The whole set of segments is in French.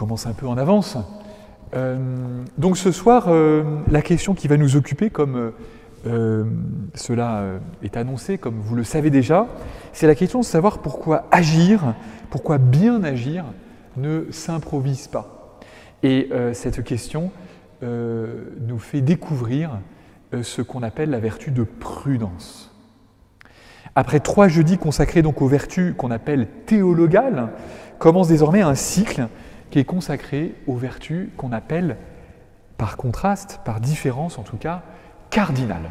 commence un peu en avance. Euh, donc ce soir, euh, la question qui va nous occuper, comme euh, cela est annoncé, comme vous le savez déjà, c'est la question de savoir pourquoi agir, pourquoi bien agir ne s'improvise pas. Et cette question nous fait découvrir ce qu'on appelle la vertu de prudence. Après trois jeudis consacrés donc aux vertus qu'on appelle théologales, commence désormais un cycle qui est consacré aux vertus qu'on appelle, par contraste, par différence en tout cas, cardinales.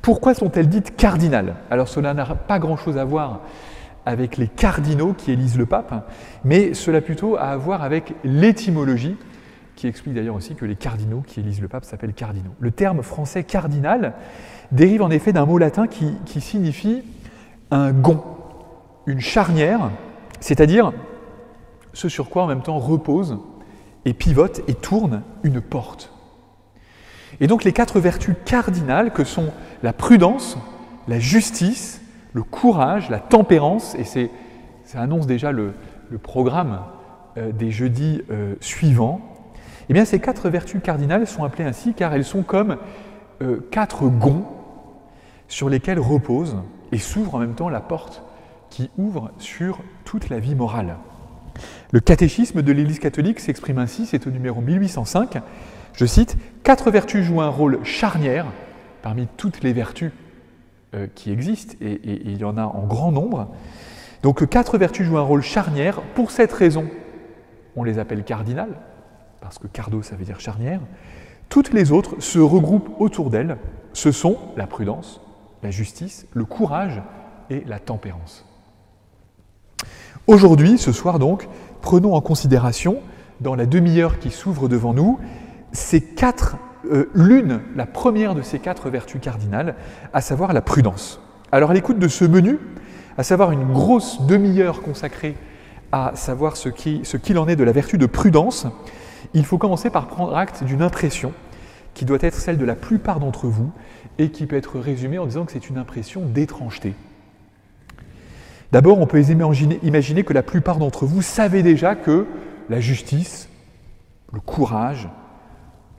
Pourquoi sont-elles dites cardinales? Alors cela n'a pas grand-chose à voir avec les cardinaux qui élisent le pape, mais cela plutôt à voir avec l'étymologie, qui explique d'ailleurs aussi que les cardinaux qui élisent le pape s'appellent cardinaux. Le terme français cardinal dérive en effet d'un mot latin qui, qui signifie un gond, une charnière, c'est-à-dire ce sur quoi en même temps repose et pivote et tourne une porte. Et donc les quatre vertus cardinales que sont la prudence, la justice, le courage, la tempérance, et ça annonce déjà le, programme euh, des jeudis euh, suivants, eh bien ces quatre vertus cardinales sont appelées ainsi car elles sont comme euh, quatre gonds sur lesquels repose et s'ouvre en même temps la porte qui ouvre sur toute la vie morale. Le catéchisme de l'Église catholique s'exprime ainsi, c'est au numéro 1805. Je cite Quatre vertus jouent un rôle charnière parmi toutes les vertus euh, qui existent, et, il y en a en grand nombre. Donc quatre vertus jouent un rôle charnière. Pour cette raison, on les appelle cardinales, parce que cardo, ça veut dire charnière. Toutes les autres se regroupent autour d'elles. Ce sont la prudence, la justice, le courage et la tempérance. Aujourd'hui, ce soir donc, prenons en considération, dans la demi-heure qui s'ouvre devant nous, ces quatre, euh, l'une, la première de ces quatre vertus cardinales, à savoir la prudence. Alors à l'écoute de ce menu, à savoir une grosse demi-heure consacrée à savoir ce qu'il ce qu'il en est de la vertu de prudence, il faut commencer par prendre acte d'une impression qui doit être celle de la plupart d'entre vous et qui peut être résumée en disant que c'est une impression d'étrangeté. D'abord, on peut imaginer que la plupart d'entre vous savez déjà que la justice, le courage,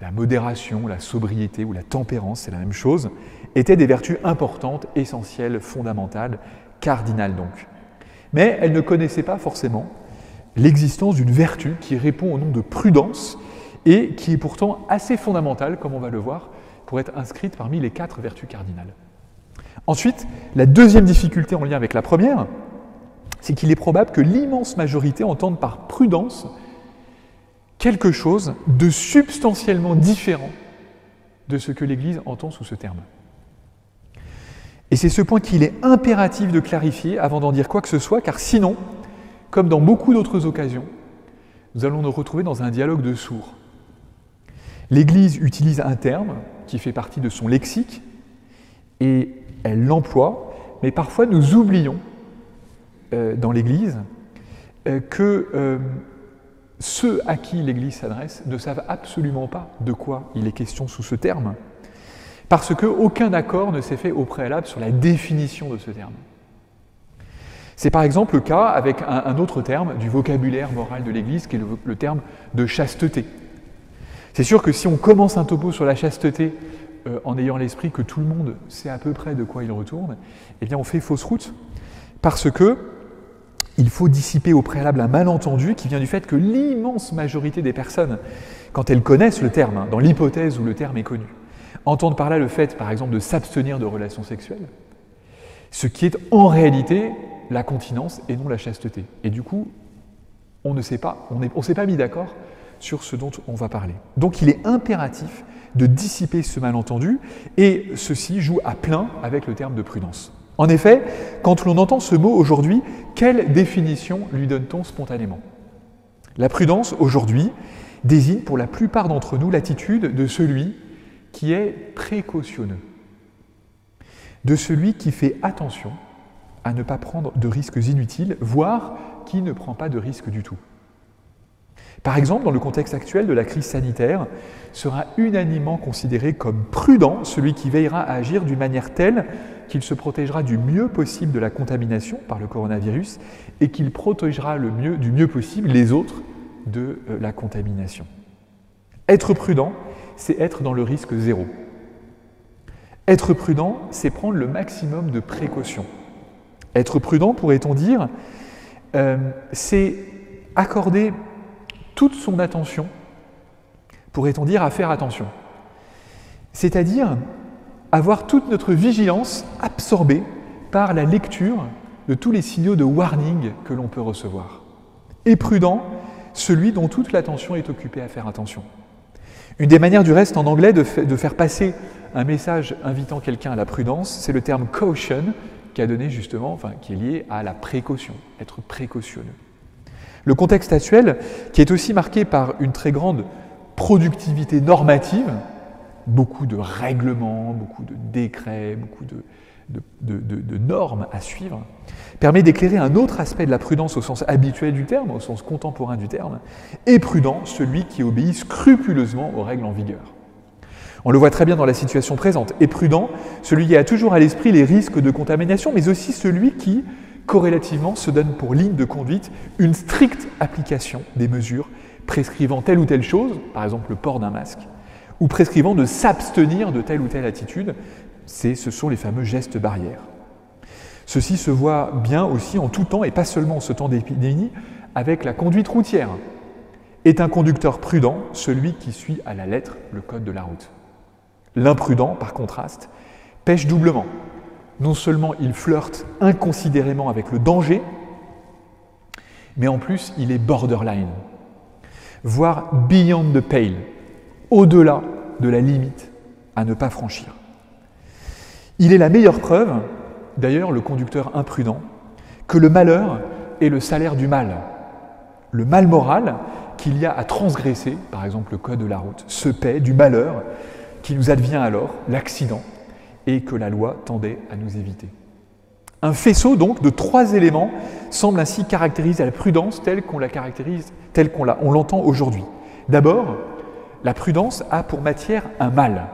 la modération, la sobriété ou la tempérance, c'est la même chose, étaient des vertus importantes, essentielles, fondamentales, cardinales donc. Mais elles ne connaissaient pas forcément l'existence d'une vertu qui répond au nom de prudence et qui est pourtant assez fondamentale, comme on va le voir, pour être inscrite parmi les quatre vertus cardinales. Ensuite, la deuxième difficulté en lien avec la première, c'est qu'il est probable que l'immense majorité entende par prudence quelque chose de substantiellement différent de ce que l'Église entend sous ce terme. Et c'est ce point qu'il est impératif de clarifier avant d'en dire quoi que ce soit, car sinon, comme dans beaucoup d'autres occasions, nous allons nous retrouver dans un dialogue de sourds. L'Église utilise un terme qui fait partie de son lexique et elle l'emploie, mais parfois nous oublions euh, dans l'Église euh, que euh, ceux à qui l'Église s'adresse ne savent absolument pas de quoi il est question sous ce terme, parce qu'aucun accord ne s'est fait au préalable sur la définition de ce terme. C'est par exemple le cas avec un, autre terme du vocabulaire moral de l'Église, qui est le terme de chasteté. C'est sûr que si on commence un topo sur la chasteté euh, en ayant l'esprit que tout le monde sait à peu près de quoi il retourne, eh bien on fait fausse route. Parce que il faut dissiper au préalable un malentendu qui vient du fait que l'immense majorité des personnes, quand elles connaissent le terme, hein, dans l'hypothèse où le terme est connu, entendent par là le fait, par exemple, de s'abstenir de relations sexuelles, ce qui est en réalité la continence et non la chasteté. Et du coup, on ne sait pas, on ne s'est pas mis d'accord sur ce dont on va parler. Donc il est impératif de dissiper ce malentendu, et ceci joue à plein avec le terme de prudence. En effet, quand l'on entend ce mot aujourd'hui, quelle définition lui donne-t-on spontanément? La prudence, aujourd'hui, désigne pour la plupart d'entre nous l'attitude de celui qui est précautionneux, de celui qui fait attention à ne pas prendre de risques inutiles, voire qui ne prend pas de risques du tout. Par exemple, dans le contexte actuel de la crise sanitaire, sera unanimement considéré comme prudent celui qui veillera à agir d'une manière telle qu'il se protégera du mieux possible de la contamination par le coronavirus et qu'il protégera du mieux possible les autres de euh, la contamination. Être prudent, c'est être dans le risque zéro. Être prudent, c'est prendre le maximum de précautions. Être prudent, pourrait-on dire, euh, c'est accorder toute son attention, pourrait-on dire, à faire attention. C'est-à-dire avoir toute notre vigilance absorbée par la lecture de tous les signaux de warning que l'on peut recevoir. Et prudent, celui dont toute l'attention est occupée à faire attention. Une des manières du reste en anglais de, faire passer un message invitant quelqu'un à la prudence, c'est le terme caution, qui a donné justement, enfin, qui est lié à la précaution, être précautionneux. Le contexte actuel, qui est aussi marqué par une très grande productivité normative, beaucoup de règlements, beaucoup de décrets, beaucoup de, normes à suivre, permet d'éclairer un autre aspect de la prudence au sens habituel du terme, au sens contemporain du terme, et prudent, celui qui obéit scrupuleusement aux règles en vigueur. On le voit très bien dans la situation présente. Et prudent, celui qui a toujours à l'esprit les risques de contamination, mais aussi celui qui, corrélativement, se donne pour ligne de conduite une stricte application des mesures prescrivant telle ou telle chose, par exemple le port d'un masque, ou prescrivant de s'abstenir de telle ou telle attitude, ce sont les fameux gestes barrières. Ceci se voit bien aussi en tout temps, et pas seulement en ce temps d'épidémie, avec la conduite routière. Est un conducteur prudent celui qui suit à la lettre le code de la route. L'imprudent, par contraste, pêche doublement. Non seulement il flirte inconsidérément avec le danger, mais en plus il est borderline, voire beyond the pale, au-delà de la limite à ne pas franchir. Il est la meilleure preuve, d'ailleurs le conducteur imprudent, que le malheur est le salaire du mal. Le mal moral qu'il y a à transgresser, par exemple le code de la route, se paie du malheur qui nous advient alors, l'accident, et que la loi tendait à nous éviter. Un faisceau donc de trois éléments semble ainsi caractériser la prudence telle qu'on la caractérise, telle qu'on on l'entend aujourd'hui. D'abord, la prudence a pour matière un mal,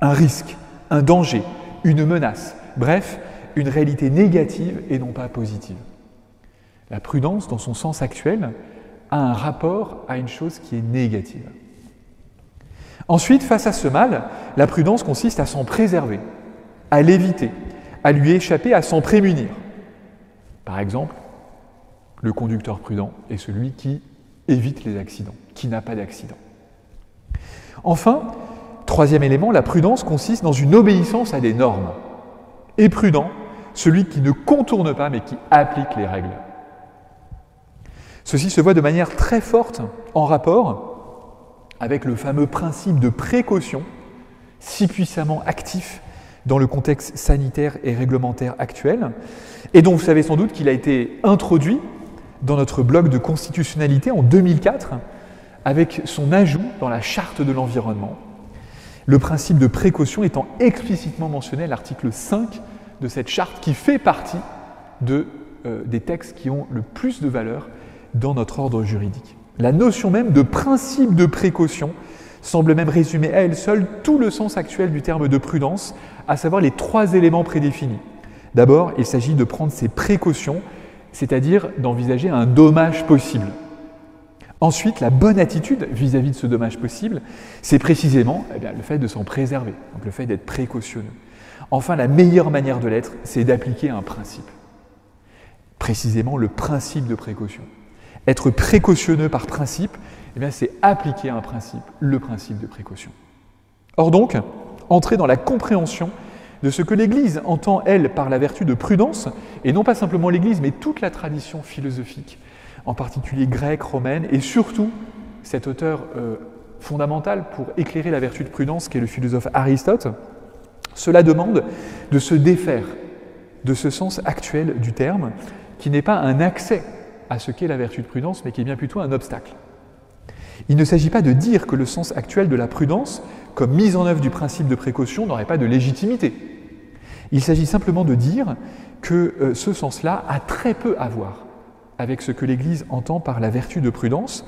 un risque, un danger, une menace, bref, une réalité négative et non pas positive. La prudence, dans son sens actuel, a un rapport à une chose qui est négative. Ensuite, face à ce mal, la prudence consiste à s'en préserver, à l'éviter, à lui échapper, à s'en prémunir. Par exemple, le conducteur prudent est celui qui évite les accidents, qui n'a pas d'accident. Enfin, troisième élément, la prudence consiste dans une obéissance à des normes. Et prudent, celui qui ne contourne pas mais qui applique les règles. Ceci se voit de manière très forte en rapport avec le fameux principe de précaution, si puissamment actif dans le contexte sanitaire et réglementaire actuel, et dont vous savez sans doute qu'il a été introduit dans notre bloc de constitutionnalité en 2004, avec son ajout dans la charte de l'environnement, le principe de précaution étant explicitement mentionné à l'article 5 de cette charte qui fait partie euh, des textes qui ont le plus de valeur dans notre ordre juridique. La notion même de principe de précaution semble même résumer à elle seule tout le sens actuel du terme de prudence, à savoir les trois éléments prédéfinis. D'abord, il s'agit de prendre ses précautions, c'est-à-dire d'envisager un dommage possible. Ensuite, la bonne attitude vis-à-vis de ce dommage possible, c'est précisément eh le fait de s'en préserver, donc le fait d'être précautionneux. Enfin, la meilleure manière de l'être, c'est d'appliquer un principe. Précisément le principe de précaution. Être précautionneux par principe, eh c'est appliquer un principe, le principe de précaution. Or donc, entrer dans la compréhension de ce que l'Église entend, elle, par la vertu de prudence, et non pas simplement l'Église, mais toute la tradition philosophique, en particulier grecque, romaine, et surtout cet auteur euh, fondamental pour éclairer la vertu de prudence, qui est le philosophe Aristote, cela demande de se défaire de ce sens actuel du terme, qui n'est pas un accès à ce qu'est la vertu de prudence, mais qui est bien plutôt un obstacle. Il ne s'agit pas de dire que le sens actuel de la prudence, comme mise en œuvre du principe de précaution, n'aurait pas de légitimité. Il s'agit simplement de dire que euh, ce sens-là a très peu à voir avec ce que l'Église entend par la vertu de prudence,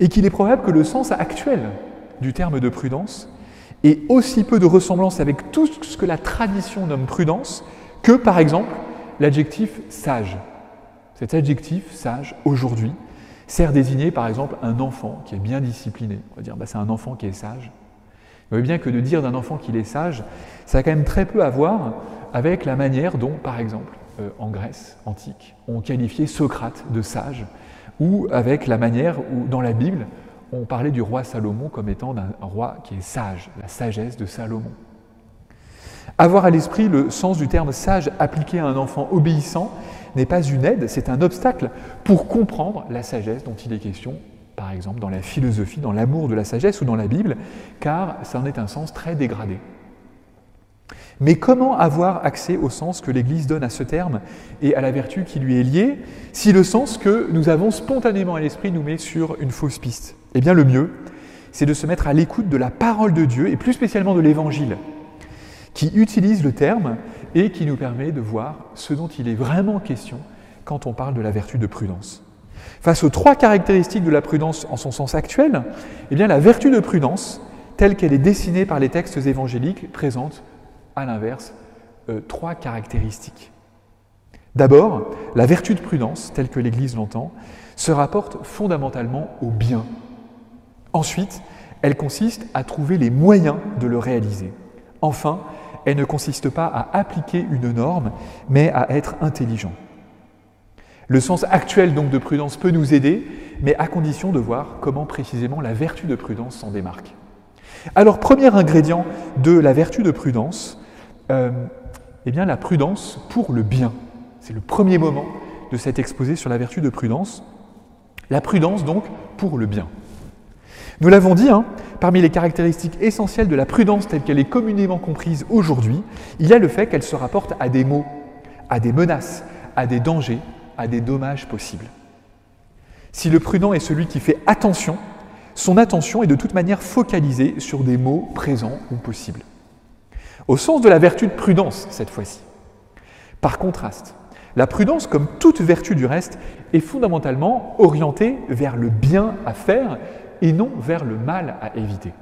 et qu'il est probable que le sens actuel du terme de prudence ait aussi peu de ressemblance avec tout ce que la tradition nomme prudence que, par exemple, l'adjectif sage. Cet adjectif, sage, aujourd'hui, sert désigner par exemple un enfant qui est bien discipliné. On va dire, bah, c'est un enfant qui est sage. Vous voyez bien que de dire d'un enfant qu'il est sage, ça a quand même très peu à voir avec la manière dont, par exemple, euh, en Grèce antique, on qualifiait Socrate de sage, ou avec la manière où, dans la Bible, on parlait du roi Salomon comme étant un roi qui est sage, la sagesse de Salomon. Avoir à l'esprit le sens du terme sage appliqué à un enfant obéissant n'est pas une aide, c'est un obstacle pour comprendre la sagesse dont il est question, par exemple dans la philosophie, dans l'amour de la sagesse ou dans la Bible, car ça en est un sens très dégradé. Mais comment avoir accès au sens que l'Église donne à ce terme et à la vertu qui lui est liée, si le sens que nous avons spontanément à l'esprit nous met sur une fausse piste? Eh bien le mieux, c'est de se mettre à l'écoute de la parole de Dieu, et plus spécialement de l'Évangile, qui utilise le terme et qui nous permet de voir ce dont il est vraiment question quand on parle de la vertu de prudence. Face aux trois caractéristiques de la prudence en son sens actuel, eh la vertu de prudence, telle qu'elle est dessinée par les textes évangéliques, présente, à l'inverse, euh, trois caractéristiques. D'abord, la vertu de prudence, telle que l'Église l'entend, se rapporte fondamentalement au bien. Ensuite, elle consiste à trouver les moyens de le réaliser. Enfin, elle ne consiste pas à appliquer une norme, mais à être intelligent. Le sens actuel donc de prudence peut nous aider, mais à condition de voir comment précisément la vertu de prudence s'en démarque. Alors, premier ingrédient de la vertu de prudence, euh, eh bien la prudence pour le bien. C'est le premier moment de cet exposé sur la vertu de prudence. La prudence donc pour le bien. Nous l'avons dit, hein, parmi les caractéristiques essentielles de la prudence telle qu'elle est communément comprise aujourd'hui, il y a le fait qu'elle se rapporte à des maux, à des menaces, à des dangers, à des dommages possibles. Si le prudent est celui qui fait attention, son attention est de toute manière focalisée sur des maux présents ou possibles. Au sens de la vertu de prudence, cette fois-ci. Par contraste, la prudence, comme toute vertu du reste, est fondamentalement orientée vers le bien à faire et non vers le mal à éviter.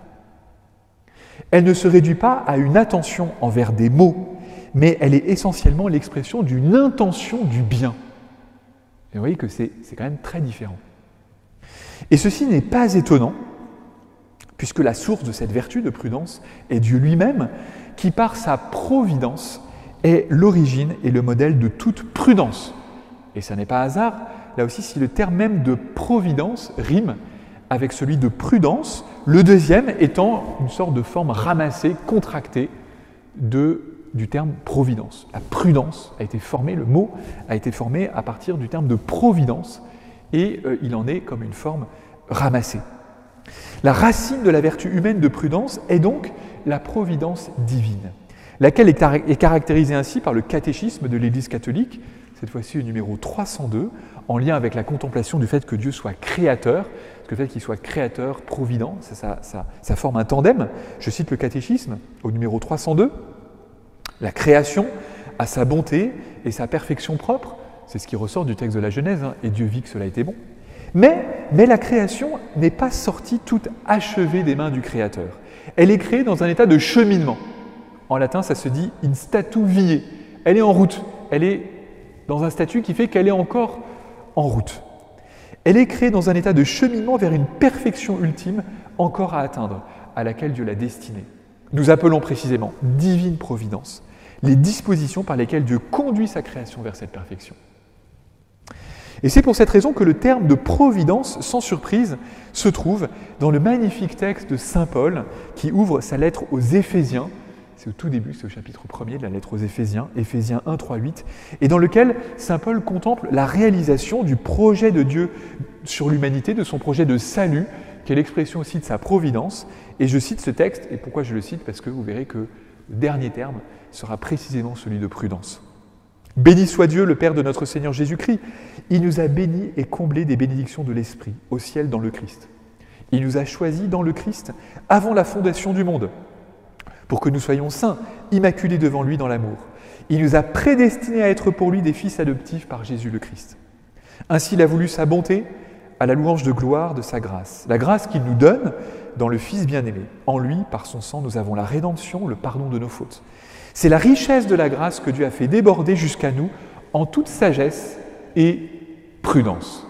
Elle ne se réduit pas à une attention envers des mots, mais elle est essentiellement l'expression d'une intention du bien. Et vous voyez que c'est quand même très différent. Et ceci n'est pas étonnant, puisque la source de cette vertu de prudence est Dieu lui-même, qui par sa providence est l'origine et le modèle de toute prudence. Et ça n'est pas hasard, là aussi, si le terme même de providence rime avec celui de prudence, le deuxième étant une sorte de forme ramassée, contractée de, du terme providence. La prudence a été formée, le mot a été formé à partir du terme de providence, et euh, il en est comme une forme ramassée. La racine de la vertu humaine de prudence est donc la providence divine, laquelle est caractérisée ainsi par le catéchisme de l'Église catholique, cette fois-ci numéro 302, en lien avec la contemplation du fait que Dieu soit créateur, que fait qu'il soit créateur, provident, ça, ça, forme un tandem. Je cite le catéchisme au numéro 302. La création a sa bonté et sa perfection propre, c'est ce qui ressort du texte de la Genèse, hein, et Dieu vit que cela était bon. Mais, mais la création n'est pas sortie toute achevée des mains du Créateur. Elle est créée dans un état de cheminement. En latin, ça se dit in statu vie. Elle est en route. Elle est dans un statut qui fait qu'elle est encore en route. Elle est créée dans un état de cheminement vers une perfection ultime encore à atteindre, à laquelle Dieu l'a destinée. Nous appelons précisément divine providence les dispositions par lesquelles Dieu conduit sa création vers cette perfection. Et c'est pour cette raison que le terme de providence, sans surprise, se trouve dans le magnifique texte de Saint Paul qui ouvre sa lettre aux Éphésiens. Tout début, c'est au chapitre 1er de la lettre aux Éphésiens, Éphésiens 1, 3, 8, et dans lequel Saint Paul contemple la réalisation du projet de Dieu sur l'humanité, de son projet de salut, qui est l'expression aussi de sa providence. Et je cite ce texte, et pourquoi je le cite? Parce que vous verrez que le dernier terme sera précisément celui de prudence. Béni soit Dieu, le Père de notre Seigneur Jésus-Christ. Il nous a bénis et comblés des bénédictions de l'Esprit au ciel dans le Christ. Il nous a choisis dans le Christ avant la fondation du monde, pour que nous soyons saints, immaculés devant lui dans l'amour. Il nous a prédestinés à être pour lui des fils adoptifs par Jésus le Christ. Ainsi il a voulu sa bonté à la louange de gloire de sa grâce, la grâce qu'il nous donne dans le Fils bien-aimé. En lui, par son sang, nous avons la rédemption, le pardon de nos fautes. C'est la richesse de la grâce que Dieu a fait déborder jusqu'à nous en toute sagesse et prudence.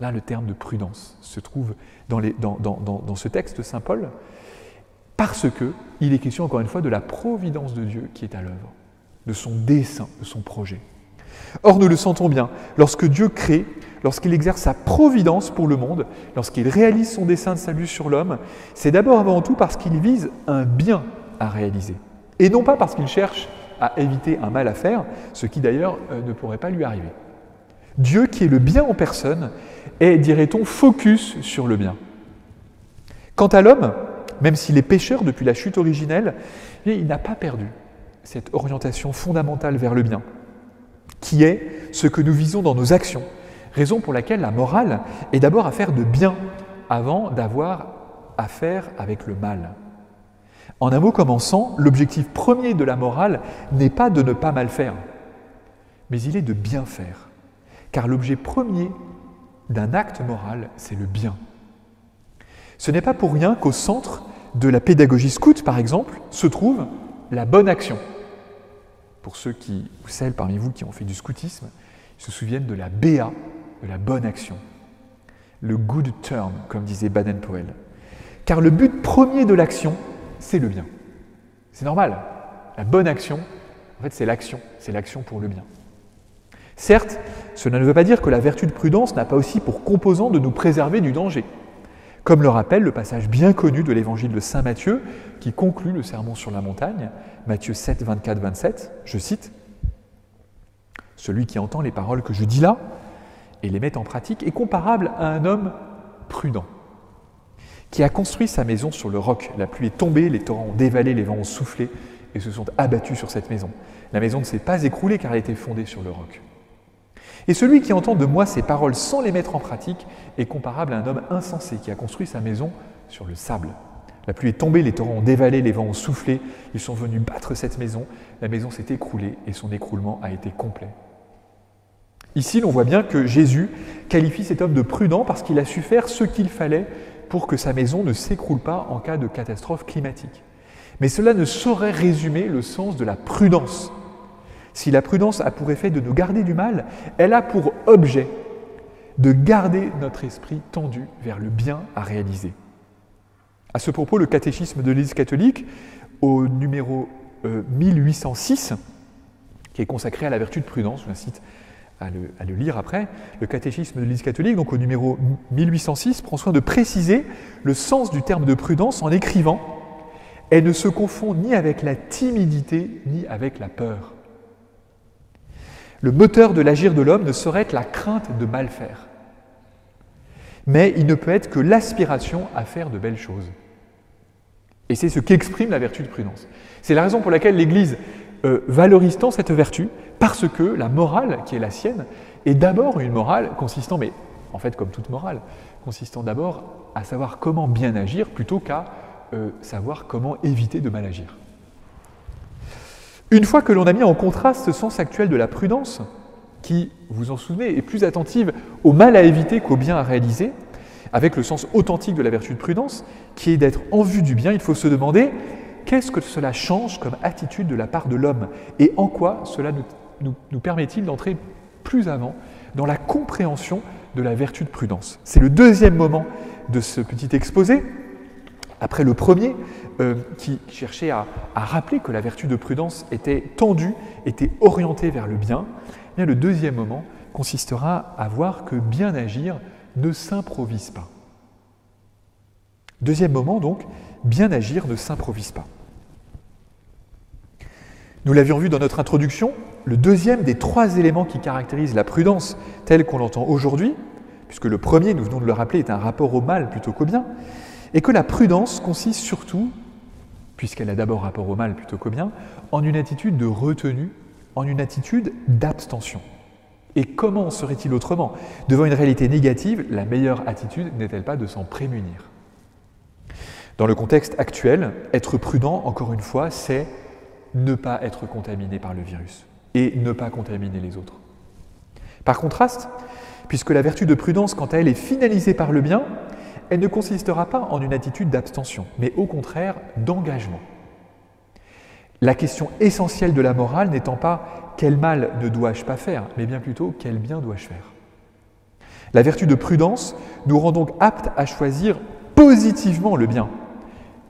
Là, le terme de prudence se trouve dans, ce texte Saint Paul, parce qu'il est question, encore une fois, de la providence de Dieu qui est à l'œuvre, de son dessein, de son projet. Or, nous le sentons bien, lorsque Dieu crée, lorsqu'il exerce sa providence pour le monde, lorsqu'il réalise son dessein de salut sur l'homme, c'est d'abord avant tout parce qu'il vise un bien à réaliser, et non pas parce qu'il cherche à éviter un mal à faire, ce qui d'ailleurs euh, ne pourrait pas lui arriver. Dieu, qui est le bien en personne, est, dirait-on, focus sur le bien. Quant à l'homme, même s'il est pécheur depuis la chute originelle, il n'a pas perdu cette orientation fondamentale vers le bien, qui est ce que nous visons dans nos actions, raison pour laquelle la morale est d'abord à faire de bien avant d'avoir à faire avec le mal. En un mot commençant, l'objectif premier de la morale n'est pas de ne pas mal faire, mais il est de bien faire. Car l'objet premier d'un acte moral, c'est le bien. Ce n'est pas pour rien qu'au centre de la pédagogie scout, par exemple, se trouve la bonne action. Pour ceux qui, ou celles parmi vous qui ont fait du scoutisme, se souviennent de la BA, de la bonne action. Le good turn, comme disait Baden-Powell. Car le but premier de l'action, c'est le bien. C'est normal. La bonne action, en fait, c'est l'action. C'est l'action pour le bien. Certes, cela ne veut pas dire que la vertu de prudence n'a pas aussi pour composant de nous préserver du danger comme le rappelle le passage bien connu de l'évangile de Saint Matthieu qui conclut le sermon sur la montagne, Matthieu 7, 24, 27, je cite, Celui qui entend les paroles que je dis là et les met en pratique est comparable à un homme prudent qui a construit sa maison sur le roc. La pluie est tombée, les torrents ont dévalé, les vents ont soufflé et se sont abattus sur cette maison. La maison ne s'est pas écroulée car elle était fondée sur le roc. Et celui qui entend de moi ces paroles sans les mettre en pratique est comparable à un homme insensé qui a construit sa maison sur le sable. La pluie est tombée, les torrents ont dévalé, les vents ont soufflé, ils sont venus battre cette maison, la maison s'est écroulée et son écroulement a été complet. Ici, l'on voit bien que Jésus qualifie cet homme de prudent parce qu'il a su faire ce qu'il fallait pour que sa maison ne s'écroule pas en cas de catastrophe climatique. Mais cela ne saurait résumer le sens de la prudence si la prudence a pour effet de nous garder du mal, elle a pour objet de garder notre esprit tendu vers le bien à réaliser. À ce propos, le catéchisme de l'Église catholique, au numéro 1806, euh, qui est consacré à la vertu de prudence, je vous à le, à le lire après, le catéchisme de l'Église catholique, donc au numéro 1806, prend soin de préciser le sens du terme de prudence en écrivant Elle ne se confond ni avec la timidité ni avec la peur. Le moteur de l'agir de l'homme ne saurait être la crainte de mal faire, mais il ne peut être que l'aspiration à faire de belles choses. Et c'est ce qu'exprime la vertu de prudence. C'est la raison pour laquelle l'Église euh, valorise tant cette vertu, parce que la morale qui est la sienne est d'abord une morale consistant, mais en fait comme toute morale, consistant d'abord à savoir comment bien agir plutôt qu'à euh, savoir comment éviter de mal agir. Une fois que l'on a mis en contraste ce sens actuel de la prudence, qui, vous en souvenez, est plus attentive au mal à éviter qu'au bien à réaliser, avec le sens authentique de la vertu de prudence, qui est d'être en vue du bien, il faut se demander qu'est-ce que cela change comme attitude de la part de l'homme et en quoi cela nous, nous permet-il d'entrer plus avant dans la compréhension de la vertu de prudence? C'est le deuxième moment de ce petit exposé, après le premier, euh, qui cherchait à, rappeler que la vertu de prudence était tendue, était orientée vers le bien, eh le deuxième moment consistera à voir que bien agir ne s'improvise pas. Deuxième moment donc, bien agir ne s'improvise pas. Nous l'avions vu dans notre introduction, le deuxième des trois éléments qui caractérisent la prudence telle qu'on l'entend aujourd'hui, puisque le premier, nous venons de le rappeler, est un rapport au mal plutôt qu'au bien, et que la prudence consiste surtout, puisqu'elle a d'abord rapport au mal plutôt qu'au bien, en une attitude de retenue, en une attitude d'abstention. Et comment serait-il autrement? Devant une réalité négative, la meilleure attitude n'est-elle pas de s'en prémunir? Dans le contexte actuel, être prudent, encore une fois, c'est ne pas être contaminé par le virus et ne pas contaminer les autres. Par contraste, puisque la vertu de prudence, quant à elle, est finalisée par le bien, elle ne consistera pas en une attitude d'abstention, mais au contraire d'engagement. La question essentielle de la morale n'étant pas quel mal ne dois-je pas faire, mais bien plutôt quel bien dois-je faire. La vertu de prudence nous rend donc aptes à choisir positivement le bien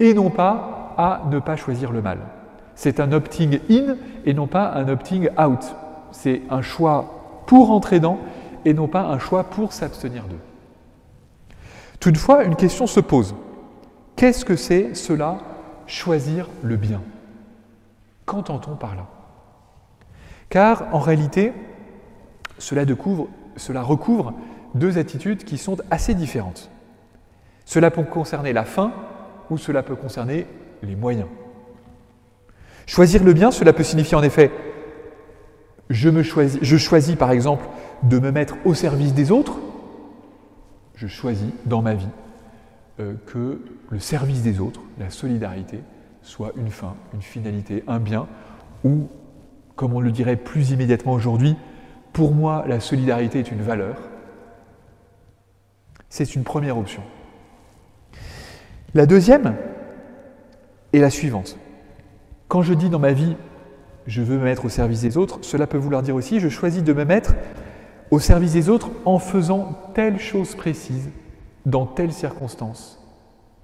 et non pas à ne pas choisir le mal. C'est un opting in et non pas un opting out. C'est un choix pour entrer dans et non pas un choix pour s'abstenir d'eux. Toutefois, une question se pose. Qu'est-ce que c'est cela, choisir le bien? Qu'entend-on par là? Car en réalité, cela, recouvre deux attitudes qui sont assez différentes. Cela peut concerner la fin ou cela peut concerner les moyens. Choisir le bien, cela peut signifier en effet je, je choisis par exemple de me mettre au service des autres, je choisis dans ma vie euh, que le service des autres, la solidarité, soit une fin, une finalité, un bien, ou, comme on le dirait plus immédiatement aujourd'hui, pour moi, la solidarité est une valeur. C'est une première option. La deuxième est la suivante. Quand je dis dans ma vie, je veux me mettre au service des autres, cela peut vouloir dire aussi, je choisis de me mettre au service des autres en faisant telle chose précise, dans telle circonstance,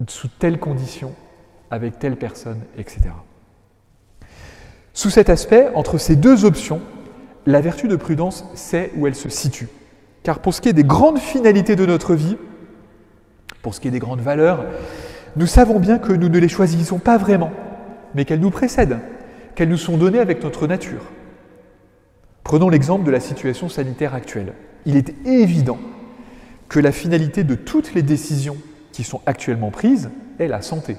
sous telles conditions, avec telle personne, etc. Sous cet aspect, entre ces deux options, la vertu de prudence sait où elle se situe. Car pour ce qui est des grandes finalités de notre vie, pour ce qui est des grandes valeurs, nous savons bien que nous ne les choisissons pas vraiment, mais qu'elles nous précèdent, qu'elles nous sont données avec notre nature. Prenons l'exemple de la situation sanitaire actuelle. Il est évident que la finalité de toutes les décisions qui sont actuellement prises est la santé.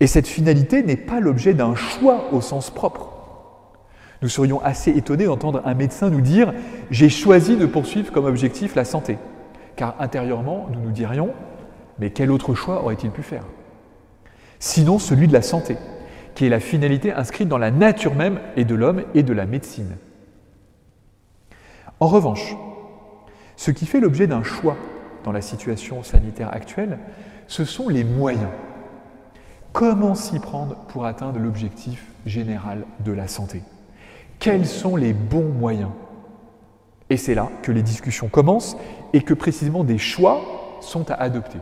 Et cette finalité n'est pas l'objet d'un choix au sens propre. Nous serions assez étonnés d'entendre un médecin nous dire ⁇ J'ai choisi de poursuivre comme objectif la santé ⁇ car intérieurement, nous nous dirions mais quel autre choix aurait-il pu faire? Sinon celui de la santé, qui est la finalité inscrite dans la nature même et de l'homme et de la médecine. En revanche, ce qui fait l'objet d'un choix dans la situation sanitaire actuelle, ce sont les moyens. Comment s'y prendre pour atteindre l'objectif général de la santé? Quels sont les bons moyens? Et c'est là que les discussions commencent et que précisément des choix sont à adopter.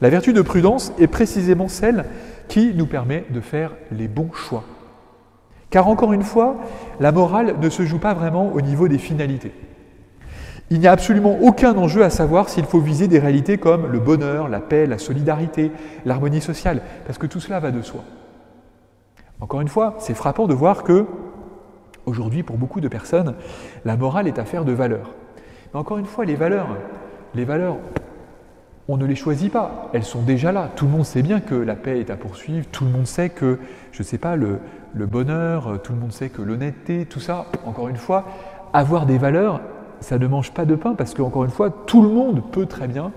La vertu de prudence est précisément celle qui nous permet de faire les bons choix. Car encore une fois, la morale ne se joue pas vraiment au niveau des finalités. Il n'y a absolument aucun enjeu à savoir s'il faut viser des réalités comme le bonheur, la paix, la solidarité, l'harmonie sociale, parce que tout cela va de soi. Encore une fois, c'est frappant de voir que, aujourd'hui, pour beaucoup de personnes, la morale est affaire de valeurs. Mais encore une fois, les valeurs, les valeurs, on ne les choisit pas, elles sont déjà là. Tout le monde sait bien que la paix est à poursuivre, tout le monde sait que, je ne sais pas, le, bonheur, tout le monde sait que l'honnêteté, tout ça, encore une fois, avoir des valeurs, ça ne mange pas de pain parce qu'encore une fois, tout le monde peut très bien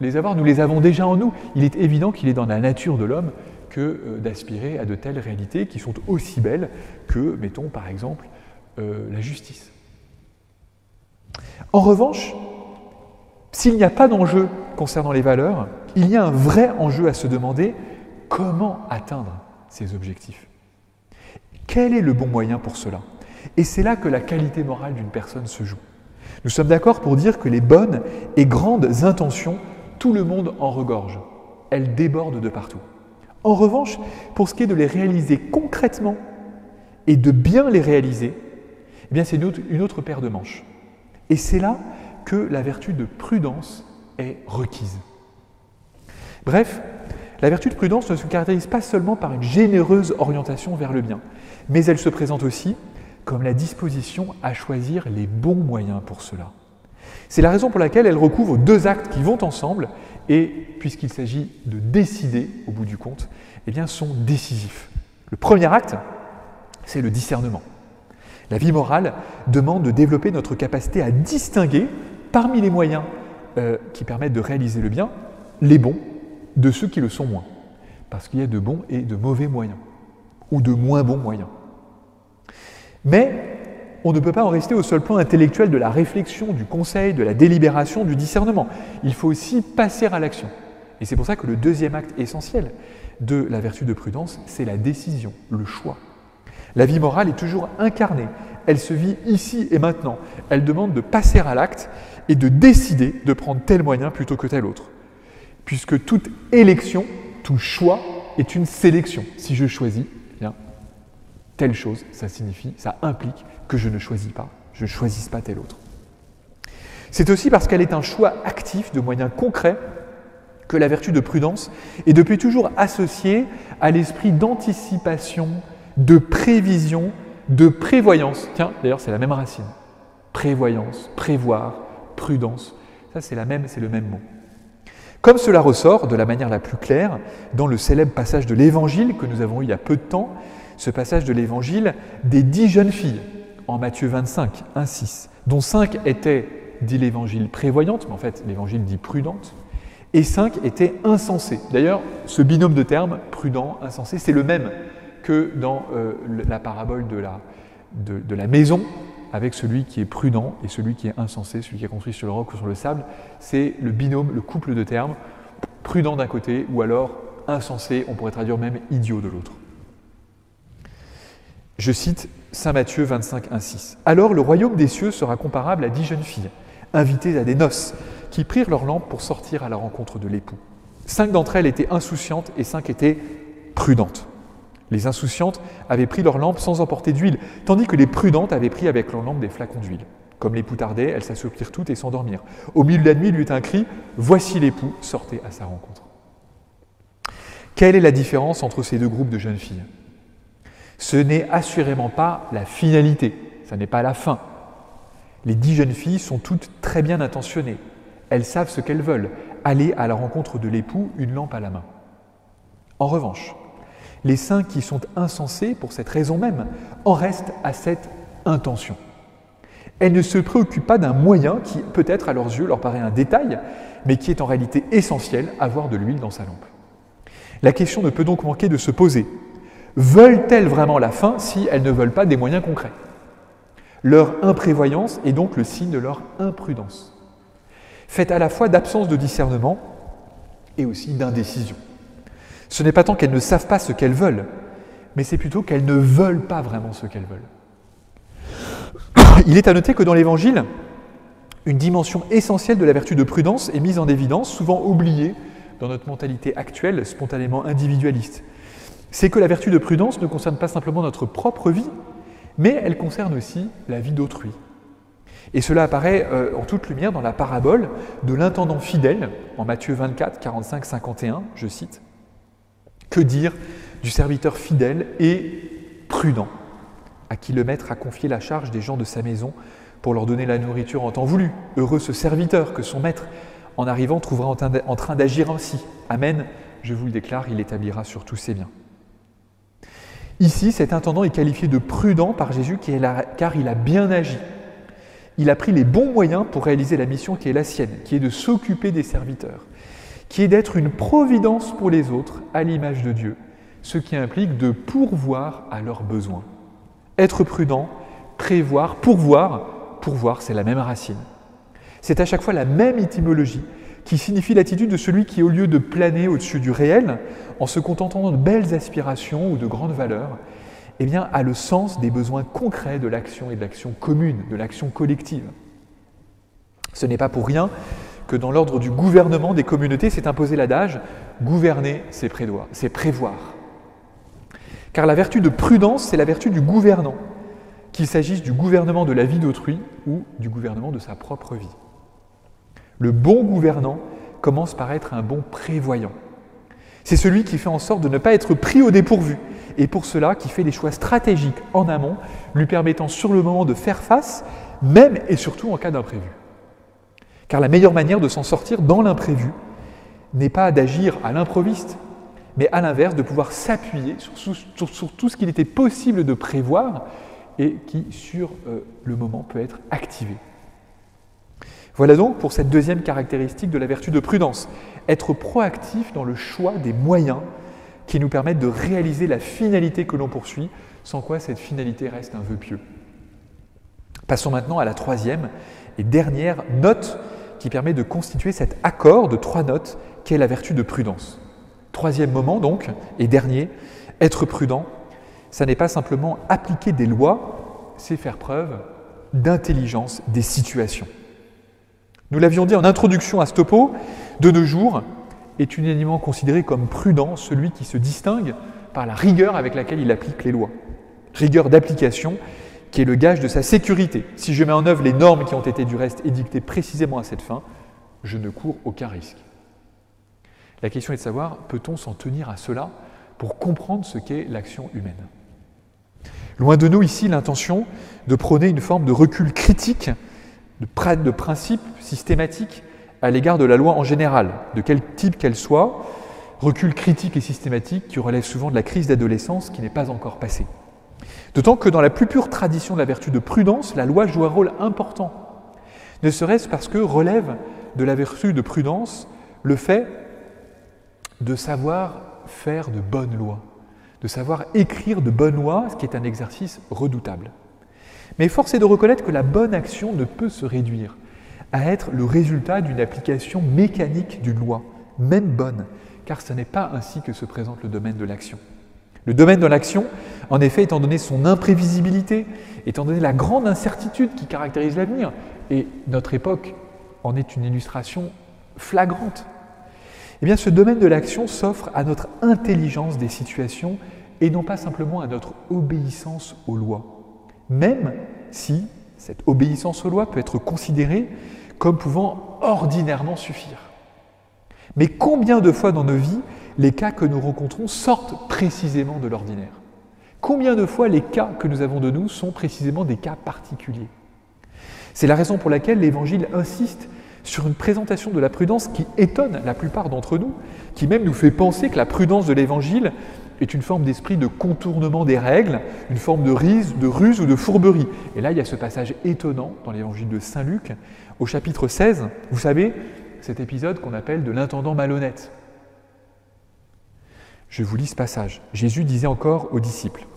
les avoir. Nous les avons déjà en nous. Il est évident qu'il est dans la nature de l'homme que euh, d'aspirer à de telles réalités qui sont aussi belles que, mettons par exemple, euh, la justice. En revanche, s'il n'y a pas d'enjeu concernant les valeurs, il y a un vrai enjeu à se demander comment atteindre ces objectifs. Quel est le bon moyen pour cela? Et c'est là que la qualité morale d'une personne se joue. Nous sommes d'accord pour dire que les bonnes et grandes intentions, tout le monde en regorge. Elles débordent de partout. En revanche, pour ce qui est de les réaliser concrètement et de bien les réaliser, eh bien c'est une autre paire de manches. Et c'est là que la vertu de prudence est requise. Bref, la vertu de prudence ne se caractérise pas seulement par une généreuse orientation vers le bien, mais elle se présente aussi comme la disposition à choisir les bons moyens pour cela. C'est la raison pour laquelle elle recouvre deux actes qui vont ensemble et, puisqu'il s'agit de décider au bout du compte, eh bien, sont décisifs. Le premier acte, c'est le discernement. La vie morale demande de développer notre capacité à distinguer parmi les moyens euh, qui permettent de réaliser le bien, les bons de ceux qui le sont moins. Parce qu'il y a de bons et de mauvais moyens, ou de moins bons moyens. Mais on ne peut pas en rester au seul plan intellectuel de la réflexion, du conseil, de la délibération, du discernement. Il faut aussi passer à l'action. Et c'est pour ça que le deuxième acte essentiel de la vertu de prudence, c'est la décision, le choix. La vie morale est toujours incarnée, elle se vit ici et maintenant. Elle demande de passer à l'acte et de décider de prendre tel moyen plutôt que tel autre. Puisque toute élection, tout choix est une sélection. Si je choisis, eh telle chose, ça signifie, ça implique que je ne choisis pas, je ne choisis pas tel autre. C'est aussi parce qu'elle est un choix actif de moyens concrets que la vertu de prudence est depuis toujours associée à l'esprit d'anticipation, de prévision, de prévoyance. Tiens, d'ailleurs, c'est la même racine. Prévoyance, prévoir, prudence. Ça, c'est la même, c'est le même mot. Comme cela ressort de la manière la plus claire dans le célèbre passage de l'Évangile que nous avons eu il y a peu de temps, ce passage de l'Évangile des dix jeunes filles en Matthieu 25, 1, 6, dont cinq étaient, dit l'Évangile, prévoyantes, mais en fait l'Évangile dit prudentes, et cinq étaient insensées. D'ailleurs, ce binôme de termes, prudent, insensé, c'est le même que dans euh, la parabole de la, maison, avec celui qui est prudent et celui qui est insensé, celui qui est construit sur le roc ou sur le sable. C'est le binôme, le couple de termes, prudent d'un côté ou alors insensé, on pourrait traduire même idiot de l'autre. Je cite Saint Matthieu 25, 1, 6. Alors le royaume des cieux sera comparable à dix jeunes filles, invitées à des noces, qui prirent leur lampe pour sortir à la rencontre de l'époux. Cinq d'entre elles étaient insouciantes et cinq étaient prudentes. Les insouciantes avaient pris leur lampe sans emporter d'huile, tandis que les prudentes avaient pris avec leur lampe des flacons d'huile. Comme l'époux tardait, elles s'assoupirent toutes et s'endormirent. Au milieu de la nuit, il y eut un cri Voici l'époux, sortez à sa rencontre. Quelle est la différence entre ces deux groupes de jeunes filles? Ce n'est assurément pas la finalité, ça n'est pas la fin. Les dix jeunes filles sont toutes très bien intentionnées. Elles savent ce qu'elles veulent, aller à la rencontre de l'époux, une lampe à la main. En revanche, les saints qui sont insensés pour cette raison même en restent à cette intention. Elles ne se préoccupent pas d'un moyen qui, peut-être à leurs yeux, leur paraît un détail, mais qui est en réalité essentiel, avoir de l'huile dans sa lampe. La question ne peut donc manquer de se poser. Veulent-elles vraiment la fin si elles ne veulent pas des moyens concrets? Leur imprévoyance est donc le signe de leur imprudence, faite à la fois d'absence de discernement et aussi d'indécision. Ce n'est pas tant qu'elles ne savent pas ce qu'elles veulent, mais c'est plutôt qu'elles ne veulent pas vraiment ce qu'elles veulent. Il est à noter que dans l'Évangile, une dimension essentielle de la vertu de prudence est mise en évidence, souvent oubliée dans notre mentalité actuelle, spontanément individualiste. C'est que la vertu de prudence ne concerne pas simplement notre propre vie, mais elle concerne aussi la vie d'autrui. Et cela apparaît euh, en toute lumière dans la parabole de l'intendant fidèle, en Matthieu 24, 45, 51, je cite. Que dire du serviteur fidèle et prudent, à qui le maître a confié la charge des gens de sa maison pour leur donner la nourriture en temps voulu Heureux ce serviteur que son maître, en arrivant, trouvera en train d'agir ainsi. Amen, je vous le déclare, il établira sur tous ses biens. Ici, cet intendant est qualifié de prudent par Jésus car il a bien agi. Il a pris les bons moyens pour réaliser la mission qui est la sienne, qui est de s'occuper des serviteurs qui est d'être une providence pour les autres à l'image de Dieu, ce qui implique de pourvoir à leurs besoins. Être prudent, prévoir, pourvoir, pourvoir, c'est la même racine. C'est à chaque fois la même étymologie qui signifie l'attitude de celui qui, au lieu de planer au-dessus du réel, en se contentant de belles aspirations ou de grandes valeurs, eh bien, a le sens des besoins concrets de l'action et de l'action commune, de l'action collective. Ce n'est pas pour rien que dans l'ordre du gouvernement des communautés s'est imposé l'adage gouverner, c'est prévoir. Car la vertu de prudence, c'est la vertu du gouvernant, qu'il s'agisse du gouvernement de la vie d'autrui ou du gouvernement de sa propre vie. Le bon gouvernant commence par être un bon prévoyant. C'est celui qui fait en sorte de ne pas être pris au dépourvu, et pour cela qui fait des choix stratégiques en amont, lui permettant sur le moment de faire face, même et surtout en cas d'imprévu. Car la meilleure manière de s'en sortir dans l'imprévu n'est pas d'agir à l'improviste, mais à l'inverse, de pouvoir s'appuyer sur, tout ce qu'il était possible de prévoir et qui, sur euh, le moment, peut être activé. Voilà donc pour cette deuxième caractéristique de la vertu de prudence, être proactif dans le choix des moyens qui nous permettent de réaliser la finalité que l'on poursuit, sans quoi cette finalité reste un vœu pieux. Passons maintenant à la troisième et dernière note qui permet de constituer cet accord de trois notes qu'est la vertu de prudence. Troisième moment donc, et dernier, être prudent, ça n'est pas simplement appliquer des lois, C'est faire preuve d'intelligence des situations. Nous l'avions dit en introduction à ce topo, de nos jours, est unanimement considéré comme prudent celui qui se distingue par la rigueur avec laquelle il applique les lois. Rigueur d'application qui est le gage de sa sécurité. Si je mets en œuvre les normes qui ont été du reste édictées précisément à cette fin, je ne cours aucun risque. La question est de savoir, peut-on s'en tenir à cela pour comprendre ce qu'est l'action humaine? Loin de nous ici l'intention de prôner une forme de recul critique, de, principe systématique à l'égard de la loi en général, de quel type qu'elle soit, recul critique et systématique qui relève souvent de la crise d'adolescence qui n'est pas encore passée. D'autant que dans la plus pure tradition de la vertu de prudence, la loi joue un rôle important, ne serait-ce parce que relève de la vertu de prudence le fait de savoir faire de bonnes lois, de savoir écrire de bonnes lois, ce qui est un exercice redoutable. Mais force est de reconnaître que la bonne action ne peut se réduire à être le résultat d'une application mécanique d'une loi, même bonne, car ce n'est pas ainsi que se présente le domaine de l'action. Le domaine de l'action, en effet, étant donné son imprévisibilité, étant donné la grande incertitude qui caractérise l'avenir, et notre époque en est une illustration flagrante, eh bien ce domaine de l'action s'offre à notre intelligence des situations et non pas simplement à notre obéissance aux lois, même si cette obéissance aux lois peut être considérée comme pouvant ordinairement suffire. Mais combien de fois dans nos vies les cas que nous rencontrons sortent précisément de l'ordinaire Combien de fois les cas que nous avons de nous sont précisément des cas particuliers? C'est la raison pour laquelle l'Évangile insiste sur une présentation de la prudence qui étonne la plupart d'entre nous, qui même nous fait penser que la prudence de l'Évangile est une forme d'esprit de contournement des règles, une forme de ruse, de ruse ou de fourberie. Et là, il y a ce passage étonnant dans l'Évangile de Saint Luc, au chapitre 16, vous savez, cet épisode qu'on appelle de l'intendant malhonnête. Je vous lis ce passage. Jésus disait encore aux disciples,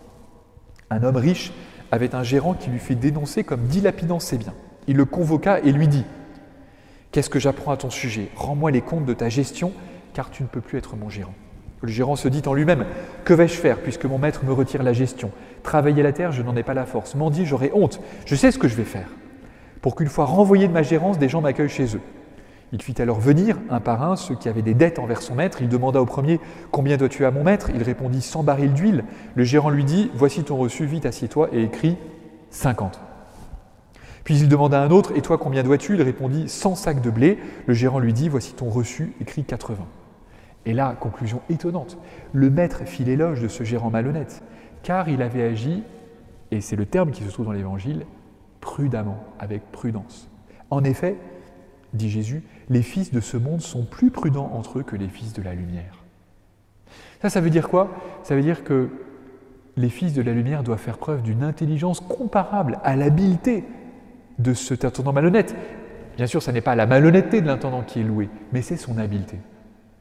Un homme riche avait un gérant qui lui fait dénoncer comme dilapidant ses biens. Il le convoqua et lui dit, Qu'est-ce que j'apprends à ton sujet? Rends-moi les comptes de ta gestion, car tu ne peux plus être mon gérant. Le gérant se dit en lui-même, Que vais-je faire puisque mon maître me retire la gestion? Travailler la terre, je n'en ai pas la force. Mendier, j'aurai honte. Je sais ce que je vais faire. Pour qu'une fois renvoyé de ma gérance, des gens m'accueillent chez eux. Il fit alors venir, un par un, ceux qui avaient des dettes envers son maître. Il demanda au premier Combien dois-tu à mon maître? Il répondit 100 barils d'huile. Le gérant lui dit Voici ton reçu, vite assieds-toi et écris 50. Puis il demanda à un autre Et toi, combien dois-tu? Il répondit 100 sacs de blé. Le gérant lui dit Voici ton reçu, écrit 80. Et là, conclusion étonnante le maître fit l'éloge de ce gérant malhonnête, car il avait agi, et c'est le terme qui se trouve dans l'Évangile, prudemment, avec prudence. En effet, dit Jésus, les fils de ce monde sont plus prudents entre eux que les fils de la lumière. Ça, ça veut dire quoi? Ça veut dire que les fils de la lumière doivent faire preuve d'une intelligence comparable à l'habileté de cet intendant malhonnête. Bien sûr, ce n'est pas la malhonnêteté de l'intendant qui est louée, mais c'est son habileté.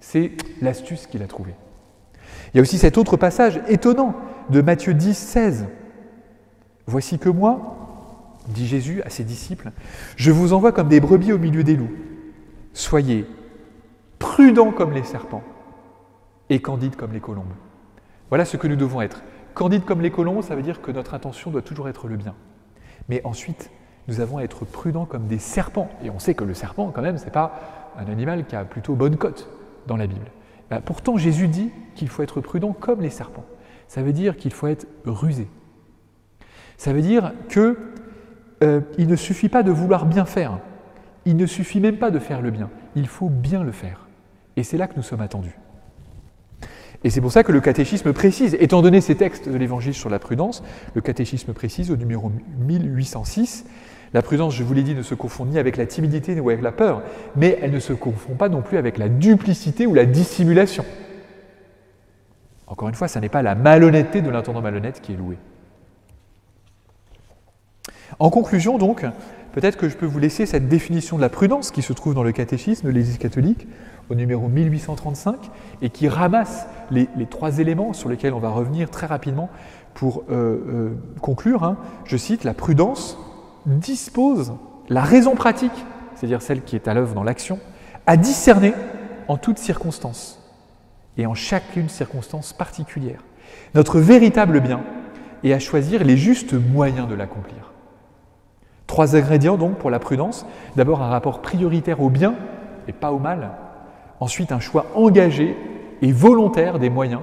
C'est l'astuce qu'il a trouvée. Il y a aussi cet autre passage étonnant de Matthieu 10, 16. Voici que moi, dit Jésus à ses disciples, je vous envoie comme des brebis au milieu des loups. Soyez prudents comme les serpents et candides comme les colombes. Voilà ce que nous devons être. Candides comme les colombes, ça veut dire que notre intention doit toujours être le bien. Mais ensuite, nous avons à être prudents comme des serpents. Et on sait que le serpent, quand même, ce n'est pas un animal qui a plutôt bonne cote dans la Bible. Ben, pourtant, Jésus dit qu'il faut être prudent comme les serpents. Ça veut dire qu'il faut être rusé. Ça veut dire que euh, il ne suffit pas de vouloir bien faire. Il ne suffit même pas de faire le bien. Il faut bien le faire. Et c'est là que nous sommes attendus. Et c'est pour ça que le catéchisme précise, étant donné ces textes de l'Évangile sur la prudence, le catéchisme précise au numéro 1806, la prudence, je vous l'ai dit, ne se confond ni avec la timidité ni avec la peur, mais elle ne se confond pas non plus avec la duplicité ou la dissimulation. Encore une fois, ce n'est pas la malhonnêteté de l'intendant malhonnête qui est louée. En conclusion, donc, peut-être que je peux vous laisser cette définition de la prudence qui se trouve dans le catéchisme de l'Église catholique au numéro 1835 et qui ramasse les, trois éléments sur lesquels on va revenir très rapidement pour euh, euh, conclure. Hein. Je cite, la prudence dispose la raison pratique, c'est-à-dire celle qui est à l'œuvre dans l'action, à discerner en toutes circonstances et en chacune circonstance particulière. Notre véritable bien et à choisir les justes moyens de l'accomplir. Trois ingrédients donc pour la prudence. D'abord un rapport prioritaire au bien et pas au mal. Ensuite un choix engagé et volontaire des moyens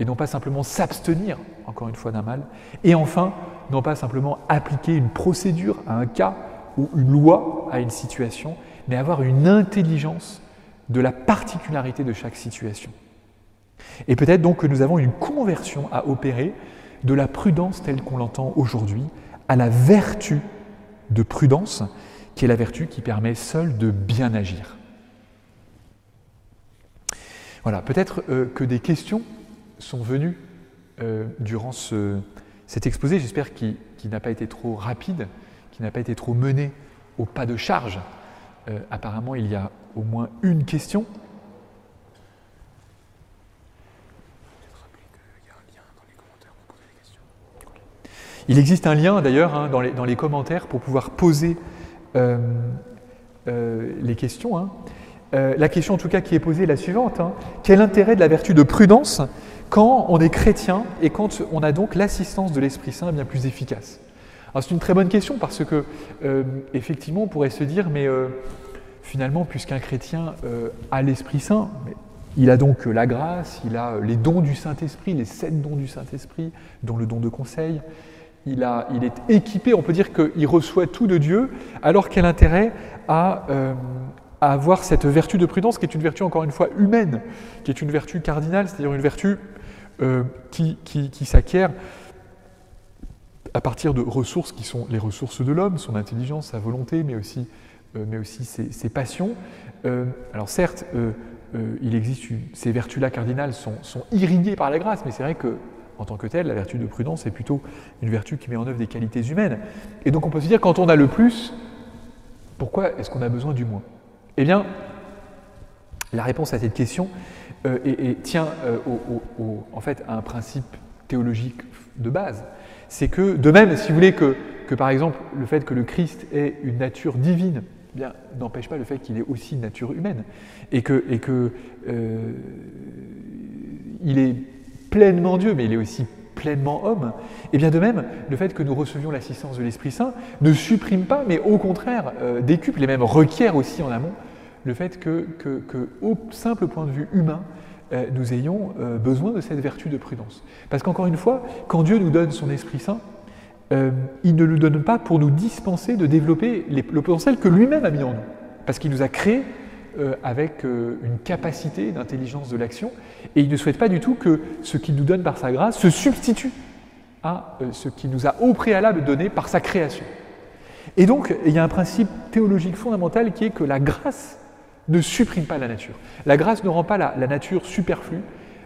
et non pas simplement s'abstenir, encore une fois, d'un mal. Et enfin, non pas simplement appliquer une procédure à un cas ou une loi à une situation, mais avoir une intelligence de la particularité de chaque situation. Et peut-être donc que nous avons une conversion à opérer de la prudence telle qu'on l'entend aujourd'hui à la vertu de prudence, qui est la vertu qui permet seule de bien agir. Voilà, peut-être euh, que des questions sont venues euh, durant cet exposé, j'espère qu'il n'a pas été trop rapide, qu'il n'a pas été trop mené au pas de charge. Euh, apparemment, il y a au moins une question. Il existe un lien d'ailleurs hein, dans, les, commentaires pour pouvoir poser euh, euh, les questions. Hein. la question en tout cas qui est posée est la suivante. Hein. Quel intérêt de la vertu de prudence quand on est chrétien et quand on a donc l'assistance de l'Esprit Saint bien plus efficace? C'est une très bonne question parce que euh, effectivement on pourrait se dire mais euh, finalement puisqu'un chrétien euh, a l'Esprit Saint, il a donc la grâce, il a les dons du Saint-Esprit, les sept dons du Saint-Esprit, dont le don de conseil, il, est équipé, on peut dire qu'il reçoit tout de Dieu, alors quel intérêt à, à, avoir cette vertu de prudence qui est une vertu encore une fois humaine, qui est une vertu cardinale, c'est-à-dire une vertu qui, qui, qui s'acquiert à partir de ressources qui sont les ressources de l'homme, son intelligence, sa volonté, mais aussi, euh, ses, passions. Euh, alors certes, euh, ces vertus-là cardinales sont, sont, irriguées par la grâce, mais c'est vrai que en tant que telle, la vertu de prudence est plutôt une vertu qui met en œuvre des qualités humaines. Et donc on peut se dire, quand on a le plus, pourquoi est-ce qu'on a besoin du moins? Eh bien, la réponse à cette question tient en fait à un principe théologique de base. C'est que, de même, si vous voulez, que, par exemple, le fait que le Christ ait une nature divine, eh bien, n'empêche pas le fait qu'il ait aussi une nature humaine, et que, et que euh, il est pleinement Dieu, mais il est aussi pleinement homme. Et bien de même, le fait que nous recevions l'assistance de l'Esprit Saint ne supprime pas, mais au contraire euh, décuple et même requiert aussi en amont le fait que, au simple point de vue humain, euh, nous ayons euh, besoin de cette vertu de prudence. Parce qu'encore une fois, quand Dieu nous donne son Esprit Saint, euh, il ne nous donne pas pour nous dispenser de développer le potentiel que lui-même a mis en nous. Parce qu'il nous a créés avec une capacité d'intelligence de l'action, et il ne souhaite pas du tout que ce qu'il nous donne par sa grâce se substitue à ce qu'il nous a au préalable donné par sa création. Et donc, il y a un principe théologique fondamental qui est que la grâce ne supprime pas la nature. La grâce ne rend pas la, nature superflue,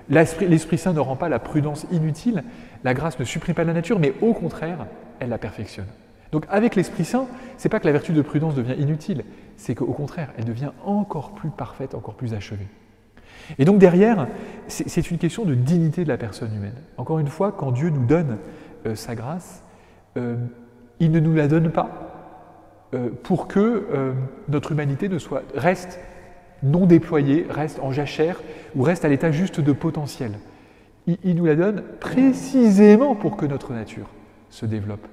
l'Esprit Saint ne rend pas la prudence inutile, la grâce ne supprime pas la nature, mais au contraire, elle la perfectionne. Donc avec l'Esprit Saint, c'est pas que la vertu de prudence devient inutile, c'est qu'au contraire, elle devient encore plus parfaite, encore plus achevée. Et donc derrière, c'est une question de dignité de la personne humaine. Encore une fois, quand Dieu nous donne euh, sa grâce, euh, il ne nous la donne pas euh, pour que notre humanité ne soit, reste non déployée, reste en jachère ou reste à l'état juste de potentiel. Il, nous la donne précisément pour que notre nature se développe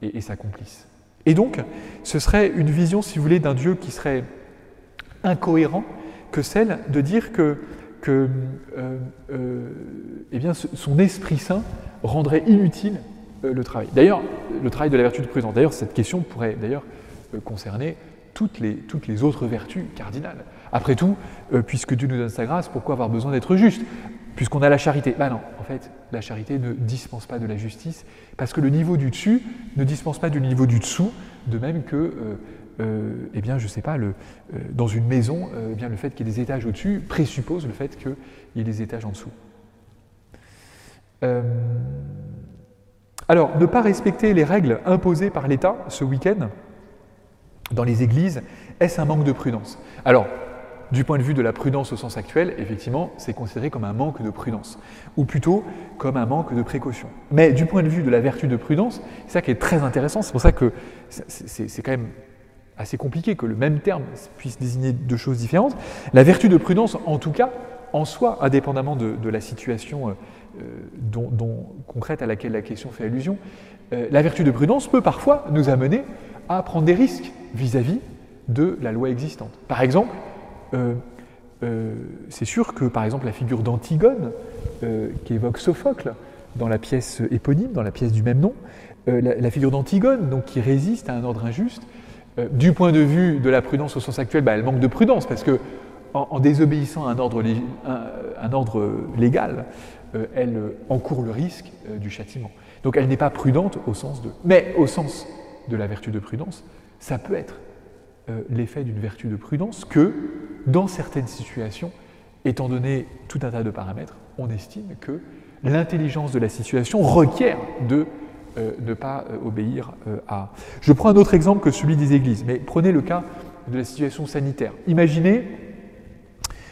et, s'accomplisse. Et donc, ce serait une vision, si vous voulez, d'un Dieu qui serait incohérent que celle de dire que, que euh, eh son Esprit Saint rendrait inutile le travail. D'ailleurs, le travail de la vertu de prudence. D'ailleurs, cette question pourrait d'ailleurs euh, concerner toutes les, toutes les autres vertus cardinales. Après tout, euh, puisque Dieu nous donne sa grâce, pourquoi avoir besoin d'être juste? Puisqu'on a la charité. Ben non, en fait, la charité ne dispense pas de la justice, parce que le niveau du dessus ne dispense pas du niveau du dessous, de même que, euh, eh bien, je sais pas, le, dans une maison, eh bien, le fait qu'il y ait des étages au-dessus présuppose le fait qu'il y ait des étages en dessous. alors, ne pas respecter les règles imposées par l'État ce week-end, dans les églises, est-ce un manque de prudence? Alors, du point de vue de la prudence au sens actuel, effectivement, c'est considéré comme un manque de prudence, ou plutôt comme un manque de précaution. Mais du point de vue de la vertu de prudence, c'est ça qui est très intéressant, c'est pour ça que c'est quand même assez compliqué que le même terme puisse désigner deux choses différentes. La vertu de prudence, en tout cas, en soi, indépendamment de, la situation dont, concrète à laquelle la question fait allusion, la vertu de prudence peut parfois nous amener à prendre des risques vis-à-vis de la loi existante. Par exemple, c'est sûr que par exemple la figure d'Antigone, qu'évoque Sophocle dans la pièce éponyme, dans la pièce du même nom, la, figure d'Antigone, donc qui résiste à un ordre injuste, euh, du point de vue de la prudence au sens actuel, bah, elle manque de prudence parce que en, désobéissant à un ordre, légal, euh, elle encourt le risque euh, du châtiment. Donc elle n'est pas prudente au sens de. Mais au sens de la vertu de prudence, ça peut être l'effet d'une vertu de prudence que, dans certaines situations, étant donné tout un tas de paramètres, on estime que l'intelligence de la situation requiert de euh, ne pas euh, obéir euh, à. Je prends un autre exemple que celui des églises, mais prenez le cas de la situation sanitaire. Imaginez,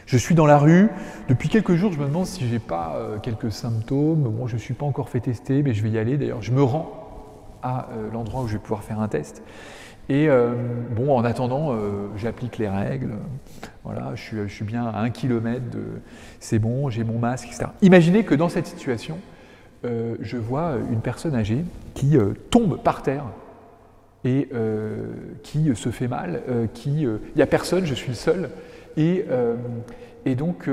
je suis dans la rue, depuis quelques jours, je me demande si j'ai pas quelques symptômes. Bon, je ne suis pas encore fait tester, mais je vais y aller. D'ailleurs, je me rends à l'endroit où je vais pouvoir faire un test. Et bon, en attendant, j'applique les règles. Voilà, je suis, bien à un kilomètre. C'est bon, j'ai mon masque, etc. Imaginez que dans cette situation, euh, je vois une personne âgée qui euh, tombe par terre et euh, qui se fait mal, qui il n'y a personne, je suis le seul, et, et donc,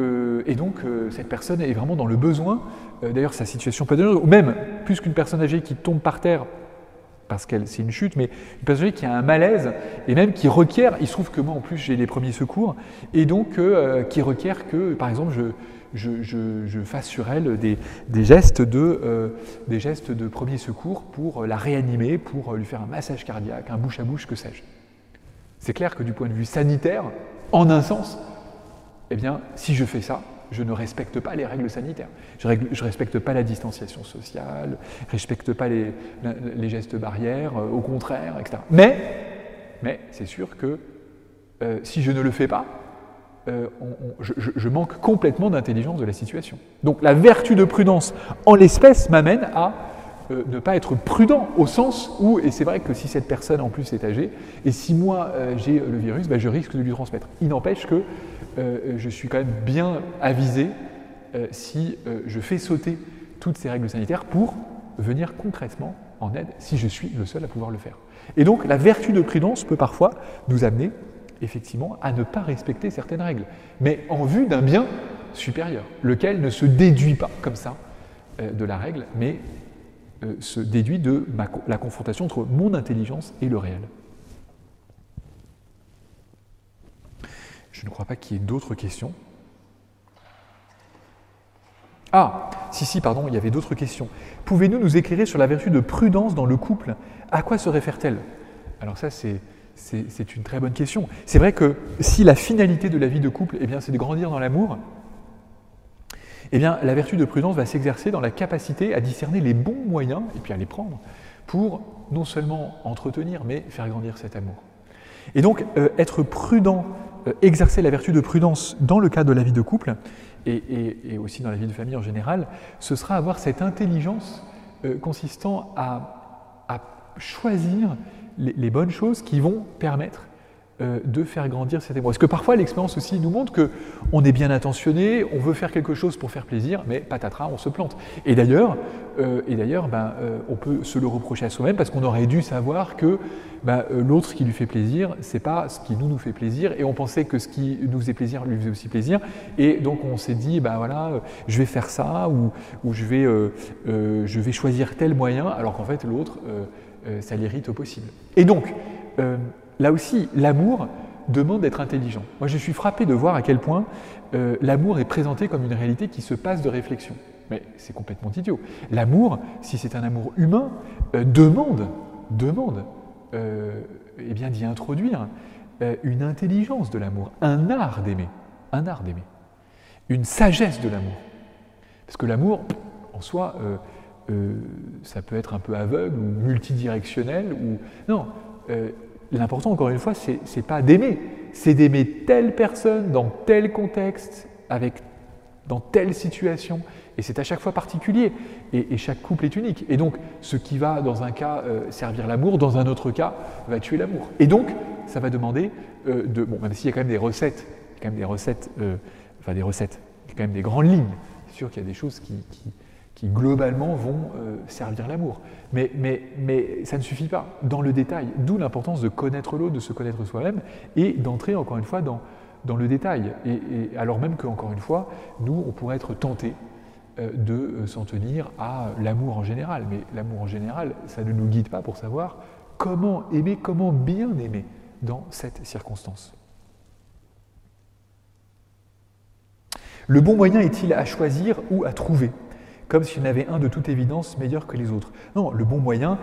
et donc cette personne est vraiment dans le besoin. D'ailleurs, sa situation peut être ou même plus qu'une personne âgée qui tombe par terre parce que c'est une chute, mais une personne âgée qui a un malaise et même qui requiert, il se trouve que moi en plus j'ai les premiers secours, et donc qui requiert que, par exemple, je, je, fasse sur elle des, gestes de, euh, premier secours pour la réanimer, pour lui faire un massage cardiaque, un bouche à bouche, que sais-je. C'est clair que du point de vue sanitaire, en un sens, eh bien, si je fais ça, je ne respecte pas les règles sanitaires. Je ne respecte pas la distanciation sociale, je ne respecte pas les, gestes barrières, euh, au contraire, etc. Mais, mais c'est sûr que euh, si je ne le fais pas, euh, je, manque complètement d'intelligence de la situation. Donc la vertu de prudence en l'espèce m'amène à euh, ne pas être prudent au sens où, et c'est vrai que si cette personne en plus est âgée, et si moi euh, j'ai le virus, ben, je risque de lui transmettre. Il n'empêche que je suis quand même bien avisé si je fais sauter toutes ces règles sanitaires pour venir concrètement en aide si je suis le seul à pouvoir le faire. Et donc la vertu de prudence peut parfois nous amener effectivement, à ne pas respecter certaines règles, mais en vue d'un bien supérieur, lequel ne se déduit pas comme ça euh, de la règle, mais euh, se déduit de la confrontation entre mon intelligence et le réel. Je ne crois pas qu'il y ait d'autres questions. Ah, si, si, pardon, il y avait d'autres questions. Pouvez-nous nous éclairer sur la vertu de prudence dans le couple? À quoi se réfère-t-elle? Alors ça, c'est c'est une très bonne question. C'est vrai que si la finalité de la vie de couple, eh bien, c'est de grandir dans l'amour, eh bien, la vertu de prudence va s'exercer dans la capacité à discerner les bons moyens, et puis à les prendre, pour non seulement entretenir, mais faire grandir cet amour. Et donc, euh, être prudent, euh, exercer la vertu de prudence dans le cadre de la vie de couple, et, aussi dans la vie de famille en général, ce sera avoir cette intelligence euh, consistant à, à choisir les, bonnes choses qui vont permettre euh, de faire grandir cet émoi. Parce que parfois l'expérience aussi nous montre que on est bien intentionné, on veut faire quelque chose pour faire plaisir, mais patatras, on se plante. Et d'ailleurs, euh, et d'ailleurs, ben, euh, on peut se le reprocher à soi-même parce qu'on aurait dû savoir que ben, l'autre, ce qui lui fait plaisir, c'est pas ce qui nous nous fait plaisir, et on pensait que ce qui nous faisait plaisir lui faisait aussi plaisir, et donc on s'est dit, ben voilà, je vais faire ça ou, ou je vais, je vais choisir tel moyen, alors qu'en fait l'autre ça l'irrite au possible. Et donc, euh, là aussi, l'amour demande d'être intelligent. Moi, je suis frappé de voir à quel point euh, l'amour est présenté comme une réalité qui se passe de réflexion. Mais c'est complètement idiot. L'amour, si c'est un amour humain, demande, demande, eh bien d'y introduire une intelligence de l'amour, un art d'aimer, un art d'aimer, une sagesse de l'amour. Parce que l'amour, en soi, euh, ça peut être un peu aveugle ou multidirectionnel. Ou... Non, euh, l'important, encore une fois, c'est pas d'aimer, c'est d'aimer telle personne dans tel contexte, avec, dans telle situation. Et c'est à chaque fois particulier. Et, chaque couple est unique. Et donc, ce qui va, dans un cas, euh, servir l'amour, dans un autre cas, va tuer l'amour. Et donc, ça va demander de. Bon, même s'il y a quand même des recettes, quand même des recettes, enfin des recettes, quand même des grandes lignes. C'est sûr qu'il y a des choses qui, globalement vont servir l'amour. Mais, ça ne suffit pas dans le détail, d'où l'importance de connaître l'autre, de se connaître soi-même et d'entrer encore une fois dans, dans le détail. Et, alors même qu'encore une fois, nous, on pourrait être tentés euh, de euh, s'en tenir à l'amour en général. Mais l'amour en général, ça ne nous guide pas pour savoir comment aimer, comment bien aimer dans cette circonstance. Le bon moyen est-il à choisir ou à trouver? Comme s'il y en avait un de toute évidence meilleur que les autres. Non, le bon moyen,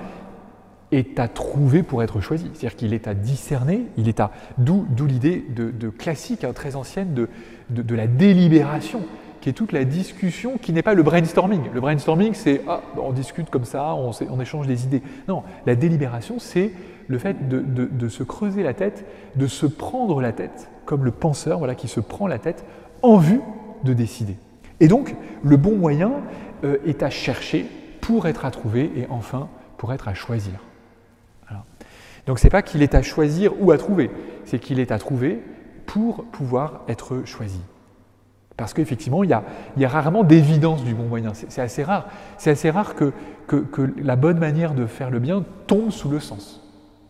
est à trouver pour être choisi. C'est-à-dire qu'il est à discerner, il est à. D'où, l'idée de, classique, hein, très ancienne, de, de, la délibération, qui est toute la discussion, qui n'est pas le brainstorming. Le brainstorming, c'est ah, on discute comme ça, on, on, échange des idées. Non, la délibération, c'est le fait de, se creuser la tête, de se prendre la tête, comme le penseur voilà, qui se prend la tête en vue de décider. Et donc, le bon moyen euh, est à chercher pour être à trouver et enfin pour être à choisir. Donc ce n'est pas qu'il est à choisir ou à trouver, c'est qu'il est à trouver pour pouvoir être choisi. Parce qu'effectivement, il, il, y a rarement d'évidence du bon moyen. C'est assez rare. C'est assez rare que, la bonne manière de faire le bien tombe sous le sens.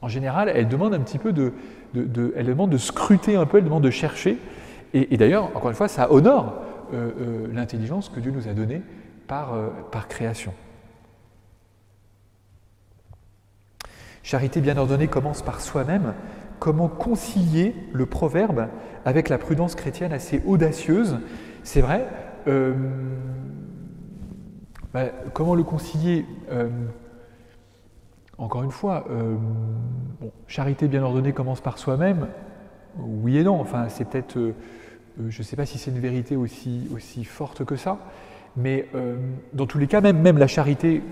En général, elle demande un petit peu de, de, elle demande de scruter un peu, elle demande de chercher. Et, d'ailleurs, encore une fois, ça honore euh, euh, l'intelligence que Dieu nous a donnée par, euh, par création. Charité bien ordonnée commence par soi-même. Comment concilier le proverbe avec la prudence chrétienne assez audacieuse? C'est vrai. Euh, bah, comment le concilier euh, Encore une fois, charité bien ordonnée commence par soi-même. Oui et non. Enfin, c'est peut-être. je ne sais pas si c'est une vérité aussi, aussi forte que ça. Mais dans tous les cas, même, la charité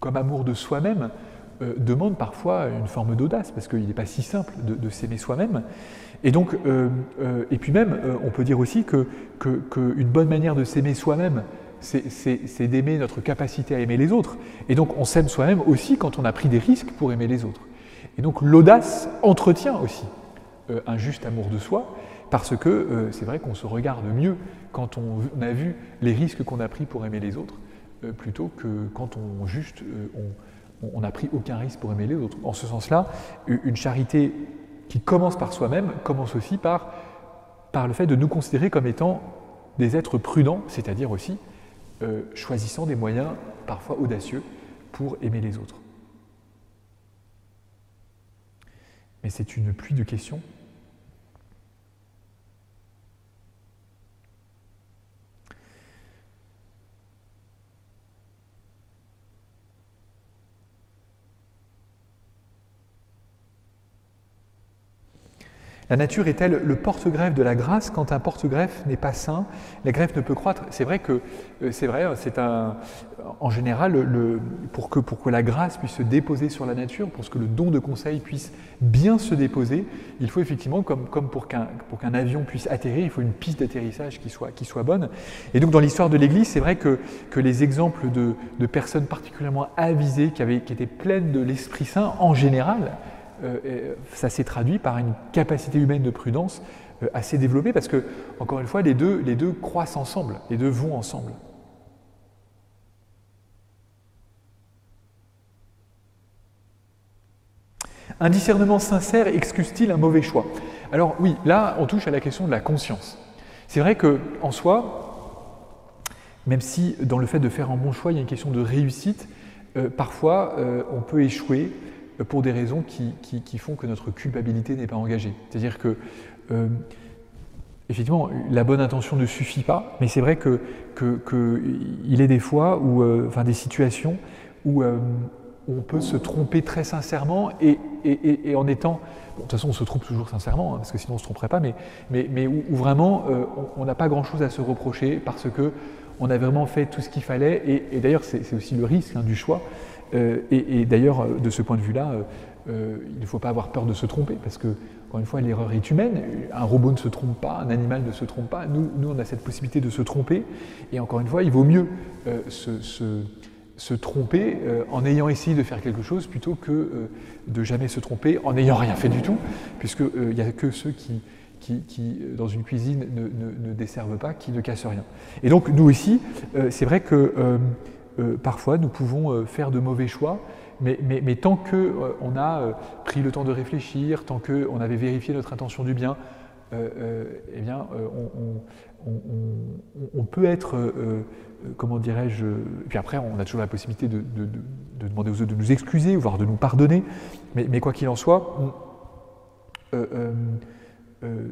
comme amour de soi-même, euh, demande parfois une forme d'audace, parce qu'il n'est pas si simple de, s'aimer soi-même. Et donc, euh, euh, et puis même, on peut dire aussi que, qu'une bonne manière de s'aimer soi-même, c'est, d'aimer notre capacité à aimer les autres. Et donc, on s'aime soi-même aussi quand on a pris des risques pour aimer les autres. Et donc, l'audace entretient aussi un juste amour de soi, parce que c'est vrai qu'on se regarde mieux quand on, a vu les risques qu'on a pris pour aimer les autres, plutôt que quand on juste on, on n'a pris aucun risque pour aimer les autres. En ce sens-là, une charité qui commence par soi-même commence aussi par, par le fait de nous considérer comme étant des êtres prudents, c'est-à-dire aussi euh, choisissant des moyens parfois audacieux pour aimer les autres. Mais c'est une pluie de questions La nature est-elle le porte-greffe de la grâce quand un porte-greffe n'est pas sain La greffe ne peut croître. C'est vrai que euh, c'est vrai, c'est un, en général, pour, que, pour la grâce puisse se déposer sur la nature, pour que le don de conseil puisse bien se déposer, il faut effectivement, comme, comme pour qu'un qu'un avion puisse atterrir, il faut une piste d'atterrissage qui soit, qui soit bonne. Et donc dans l'histoire de l'Église, c'est vrai que, que les exemples de, de, personnes particulièrement avisées, qui, avaient, qui étaient pleines de l'Esprit Saint, en général, euh, ça s'est traduit par une capacité humaine de prudence euh, assez développée parce que, encore une fois, les deux, les deux croissent ensemble, les deux vont ensemble. Un discernement sincère excuse-t-il un mauvais choix? Alors oui, là, on touche à la question de la conscience. C'est vrai que en soi, même si dans le fait de faire un bon choix, il y a une question de réussite, euh, parfois on peut échouer pour des raisons qui, font que notre culpabilité n'est pas engagée. C'est-à-dire que, euh, effectivement, la bonne intention ne suffit pas, mais c'est vrai qu'il que, que est des fois, où, euh, enfin des situations où euh, on peut se tromper très sincèrement et, en étant... de toute façon, on se trompe toujours sincèrement, hein, parce que sinon on ne se tromperait pas, mais où, vraiment on n'a pas grand-chose à se reprocher parce que on a vraiment fait tout ce qu'il fallait, et, d'ailleurs c'est aussi le risque hein, du choix, euh, et, d'ailleurs, euh, de ce point de vue-là, euh, il ne faut pas avoir peur de se tromper, parce que, encore une fois, l'erreur est humaine. Un robot ne se trompe pas, un animal ne se trompe pas. Nous, nous on a cette possibilité de se tromper. Et encore une fois, il vaut mieux se, tromper en ayant essayé de faire quelque chose plutôt que de jamais se tromper en n'ayant rien fait du tout, puisqu'il n'y a que ceux qui, qui, dans une cuisine, ne, desservent pas, qui ne cassent rien. Et donc, nous aussi, c'est vrai que parfois, nous pouvons faire de mauvais choix, mais, tant qu'on a pris le temps de réfléchir, tant qu'on avait vérifié notre intention du bien, eh bien, on, peut être euh, comment dirais-je, puis après on a toujours la possibilité de, demander aux autres de nous excuser, voire de nous pardonner, mais, quoi qu'il en soit, euh, euh,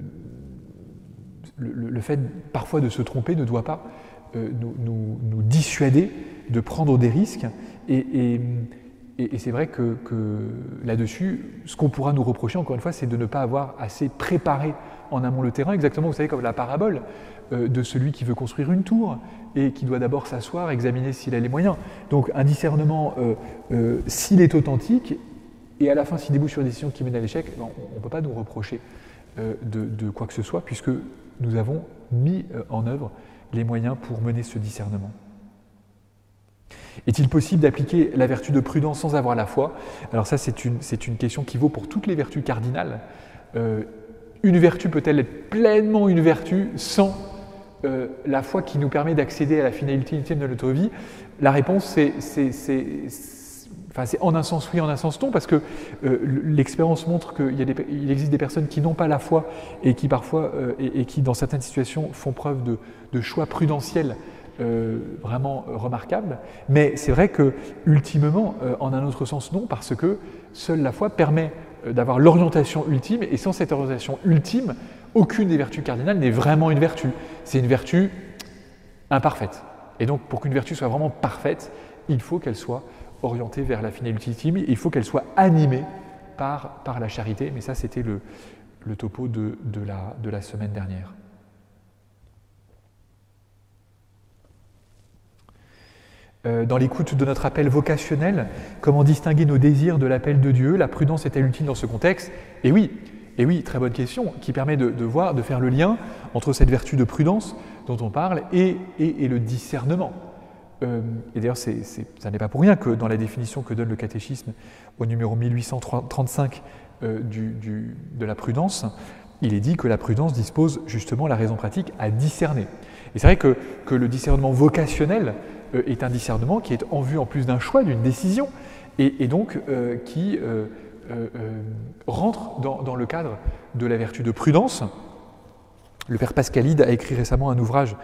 le, fait parfois de se tromper ne doit pas nous, dissuader de prendre des risques, et, c'est vrai que, là-dessus, ce qu'on pourra nous reprocher, encore une fois, c'est de ne pas avoir assez préparé en amont le terrain, exactement, vous savez, comme la parabole de celui qui veut construire une tour et qui doit d'abord s'asseoir, examiner s'il a les moyens. Donc un discernement, euh, euh, s'il est authentique, et à la fin s'il débouche sur une décision qui mène à l'échec, on ne peut pas nous reprocher euh, de, quoi que ce soit, puisque nous avons mis en œuvre les moyens pour mener ce discernement. Est-il possible d'appliquer la vertu de prudence sans avoir la foi? Alors ça, c'est une, question qui vaut pour toutes les vertus cardinales. une vertu peut-elle être pleinement une vertu sans euh, la foi qui nous permet d'accéder à la finalité ultime de notre vie? La réponse, c'est en un sens oui, en un sens non, parce que euh, l'expérience montre qu'il existe des personnes qui n'ont pas la foi et qui parfois, euh, et, qui dans certaines situations font preuve de, choix prudentiels vraiment remarquables. Mais c'est vrai que ultimement, en un autre sens non, parce que seule la foi permet d'avoir l'orientation ultime, et sans cette orientation ultime, aucune des vertus cardinales n'est vraiment une vertu. C'est une vertu imparfaite. Et donc, pour qu'une vertu soit vraiment parfaite, il faut qu'elle soit orientée vers la finalité ultime, il faut qu'elle soit animée par, par la charité. Mais ça, c'était le, le, topo de, de, la, de la semaine dernière. Euh, dans l'écoute de notre appel vocationnel, comment distinguer nos désirs de l'appel de Dieu? La prudence est-elle utile dans ce contexte? Et oui, et oui, très bonne question, qui permet de, voir, de faire le lien entre cette vertu de prudence dont on parle et, le discernement. Euh, et d'ailleurs, ça n'est pas pour rien que dans la définition que donne le catéchisme au numéro 1835 euh, de la prudence, il est dit que la prudence dispose justement la raison pratique à discerner. Et c'est vrai que, le discernement vocationnel euh, est un discernement qui est en vue en plus d'un choix, d'une décision, et, donc qui rentre dans, le cadre de la vertu de prudence. Le père Pascalide a écrit récemment un ouvrage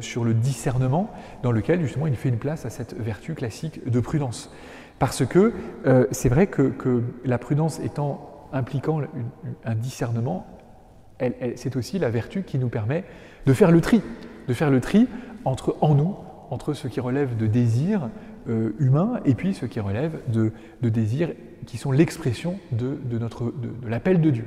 sur le discernement, dans lequel justement il fait une place à cette vertu classique de prudence. Parce que c'est vrai que, la prudence étant impliquant un discernement, c'est aussi la vertu qui nous permet de faire le tri, de faire le tri entre en nous, entre ce qui relève de désirs humains et puis ce qui relève de, désirs qui sont l'expression de, l'appel de Dieu.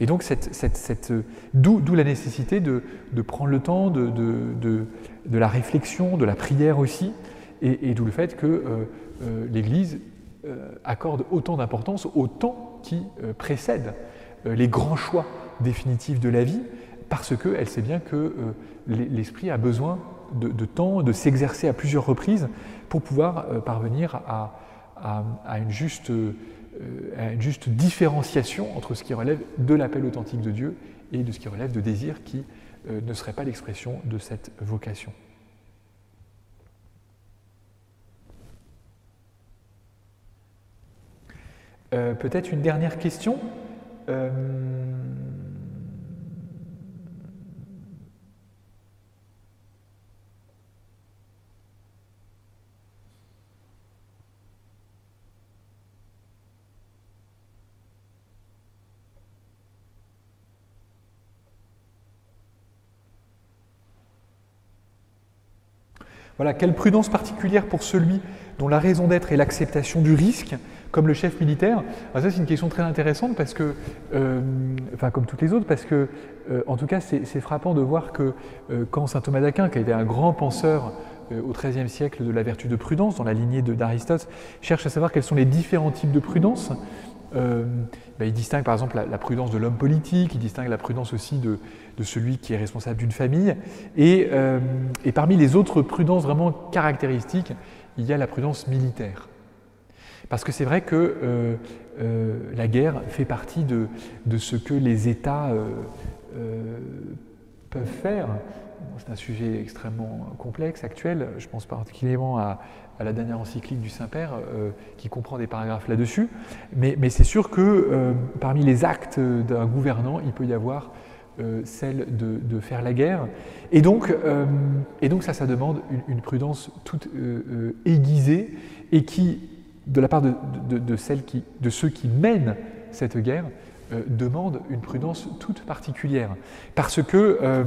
Et donc, cette, cette, d'où, la nécessité de, prendre le temps de, de, la réflexion, de la prière aussi, et, d'où le fait que euh, euh, l'Église euh, accorde autant d'importance au temps qui précède les grands choix définitifs de la vie, parce qu'elle sait bien que l'Esprit a besoin de, temps, de s'exercer à plusieurs reprises pour pouvoir parvenir à, à, une juste, euh, une juste différenciation entre ce qui relève de l'appel authentique de Dieu et de ce qui relève de désirs qui euh, ne seraient pas l'expression de cette vocation. Euh, peut-être une dernière question. Voilà, quelle prudence particulière pour celui dont la raison d'être est l'acceptation du risque, comme le chef militaire Ça, c'est une question très intéressante parce que, euh, enfin, comme toutes les autres, parce que, euh, en tout cas, c'est frappant de voir que euh, quand saint Thomas d'Aquin, qui a été un grand penseur au XIIIe siècle de la vertu de prudence, dans la lignée d'Aristote, cherche à savoir quels sont les différents types de prudence. Bah, il distingue par exemple la, prudence de l'homme politique, il distingue la prudence aussi de, celui qui est responsable d'une famille. Euh, et, parmi les autres prudences vraiment caractéristiques, il y a la prudence militaire. Parce que c'est vrai que euh, la guerre fait partie de, ce que les États peuvent faire. C'est un sujet extrêmement complexe, actuel. Je pense particulièrement à, la dernière encyclique du Saint-Père qui comprend des paragraphes là-dessus. Mais, c'est sûr que parmi les actes d'un gouvernant, il peut y avoir celle de, faire la guerre. Et donc, et donc ça, ça demande une, prudence toute aiguisée et qui, de la part de, de ceux qui mènent cette guerre, euh, demande une prudence toute particulière. Parce que, euh,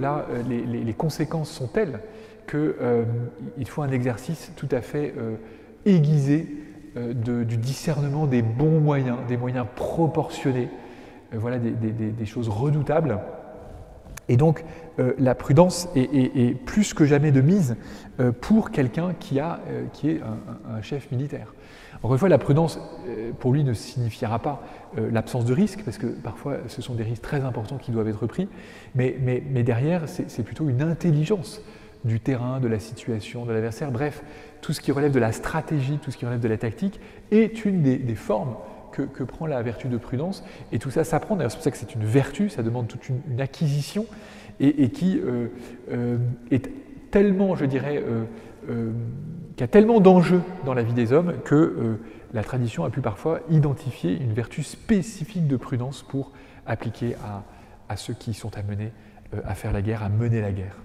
là, euh, les, conséquences sont telles qu'il faut un exercice tout à fait aiguisé du discernement des bons moyens, des moyens proportionnés, voilà des, choses redoutables. Et donc, la prudence est, plus que jamais de mise pour quelqu'un qui, qui est un chef militaire. Encore une fois, la prudence, euh, pour lui, ne signifiera pas euh, l'absence de risque, parce que parfois, ce sont des risques très importants qui doivent être pris, mais, derrière, c'est plutôt une intelligence du terrain, de la situation, de l'adversaire, bref, tout ce qui relève de la stratégie, tout ce qui relève de la tactique, est une des, formes que, prend la vertu de prudence, et tout ça s'apprend, d'ailleurs c'est pour ça que c'est une vertu, ça demande toute une, acquisition, et, qui euh, est tellement, je dirais, qui a tellement d'enjeux dans la vie des hommes que euh, la tradition a pu parfois identifier une vertu spécifique de prudence pour appliquer à, ceux qui sont amenés euh, à faire la guerre, à mener la guerre.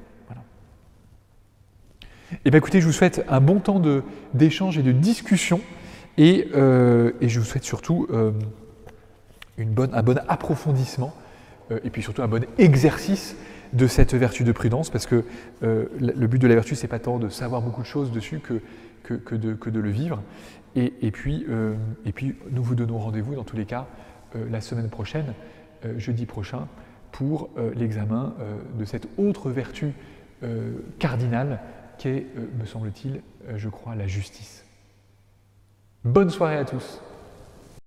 Eh bien, écoutez, je vous souhaite un bon temps d'échange et de discussion et, euh, et, je vous souhaite surtout bonne, un bon approfondissement et puis surtout un bon exercice de cette vertu de prudence, parce que euh, le but de la vertu, c'est pas tant de savoir beaucoup de choses dessus que, que, de, le vivre. Et, puis, euh, et puis, nous vous donnons rendez-vous, dans tous les cas, euh, la semaine prochaine, jeudi prochain, pour l'examen de cette autre vertu cardinale qu'est, me semble-t-il, je crois, la justice. Bonne soirée à tous.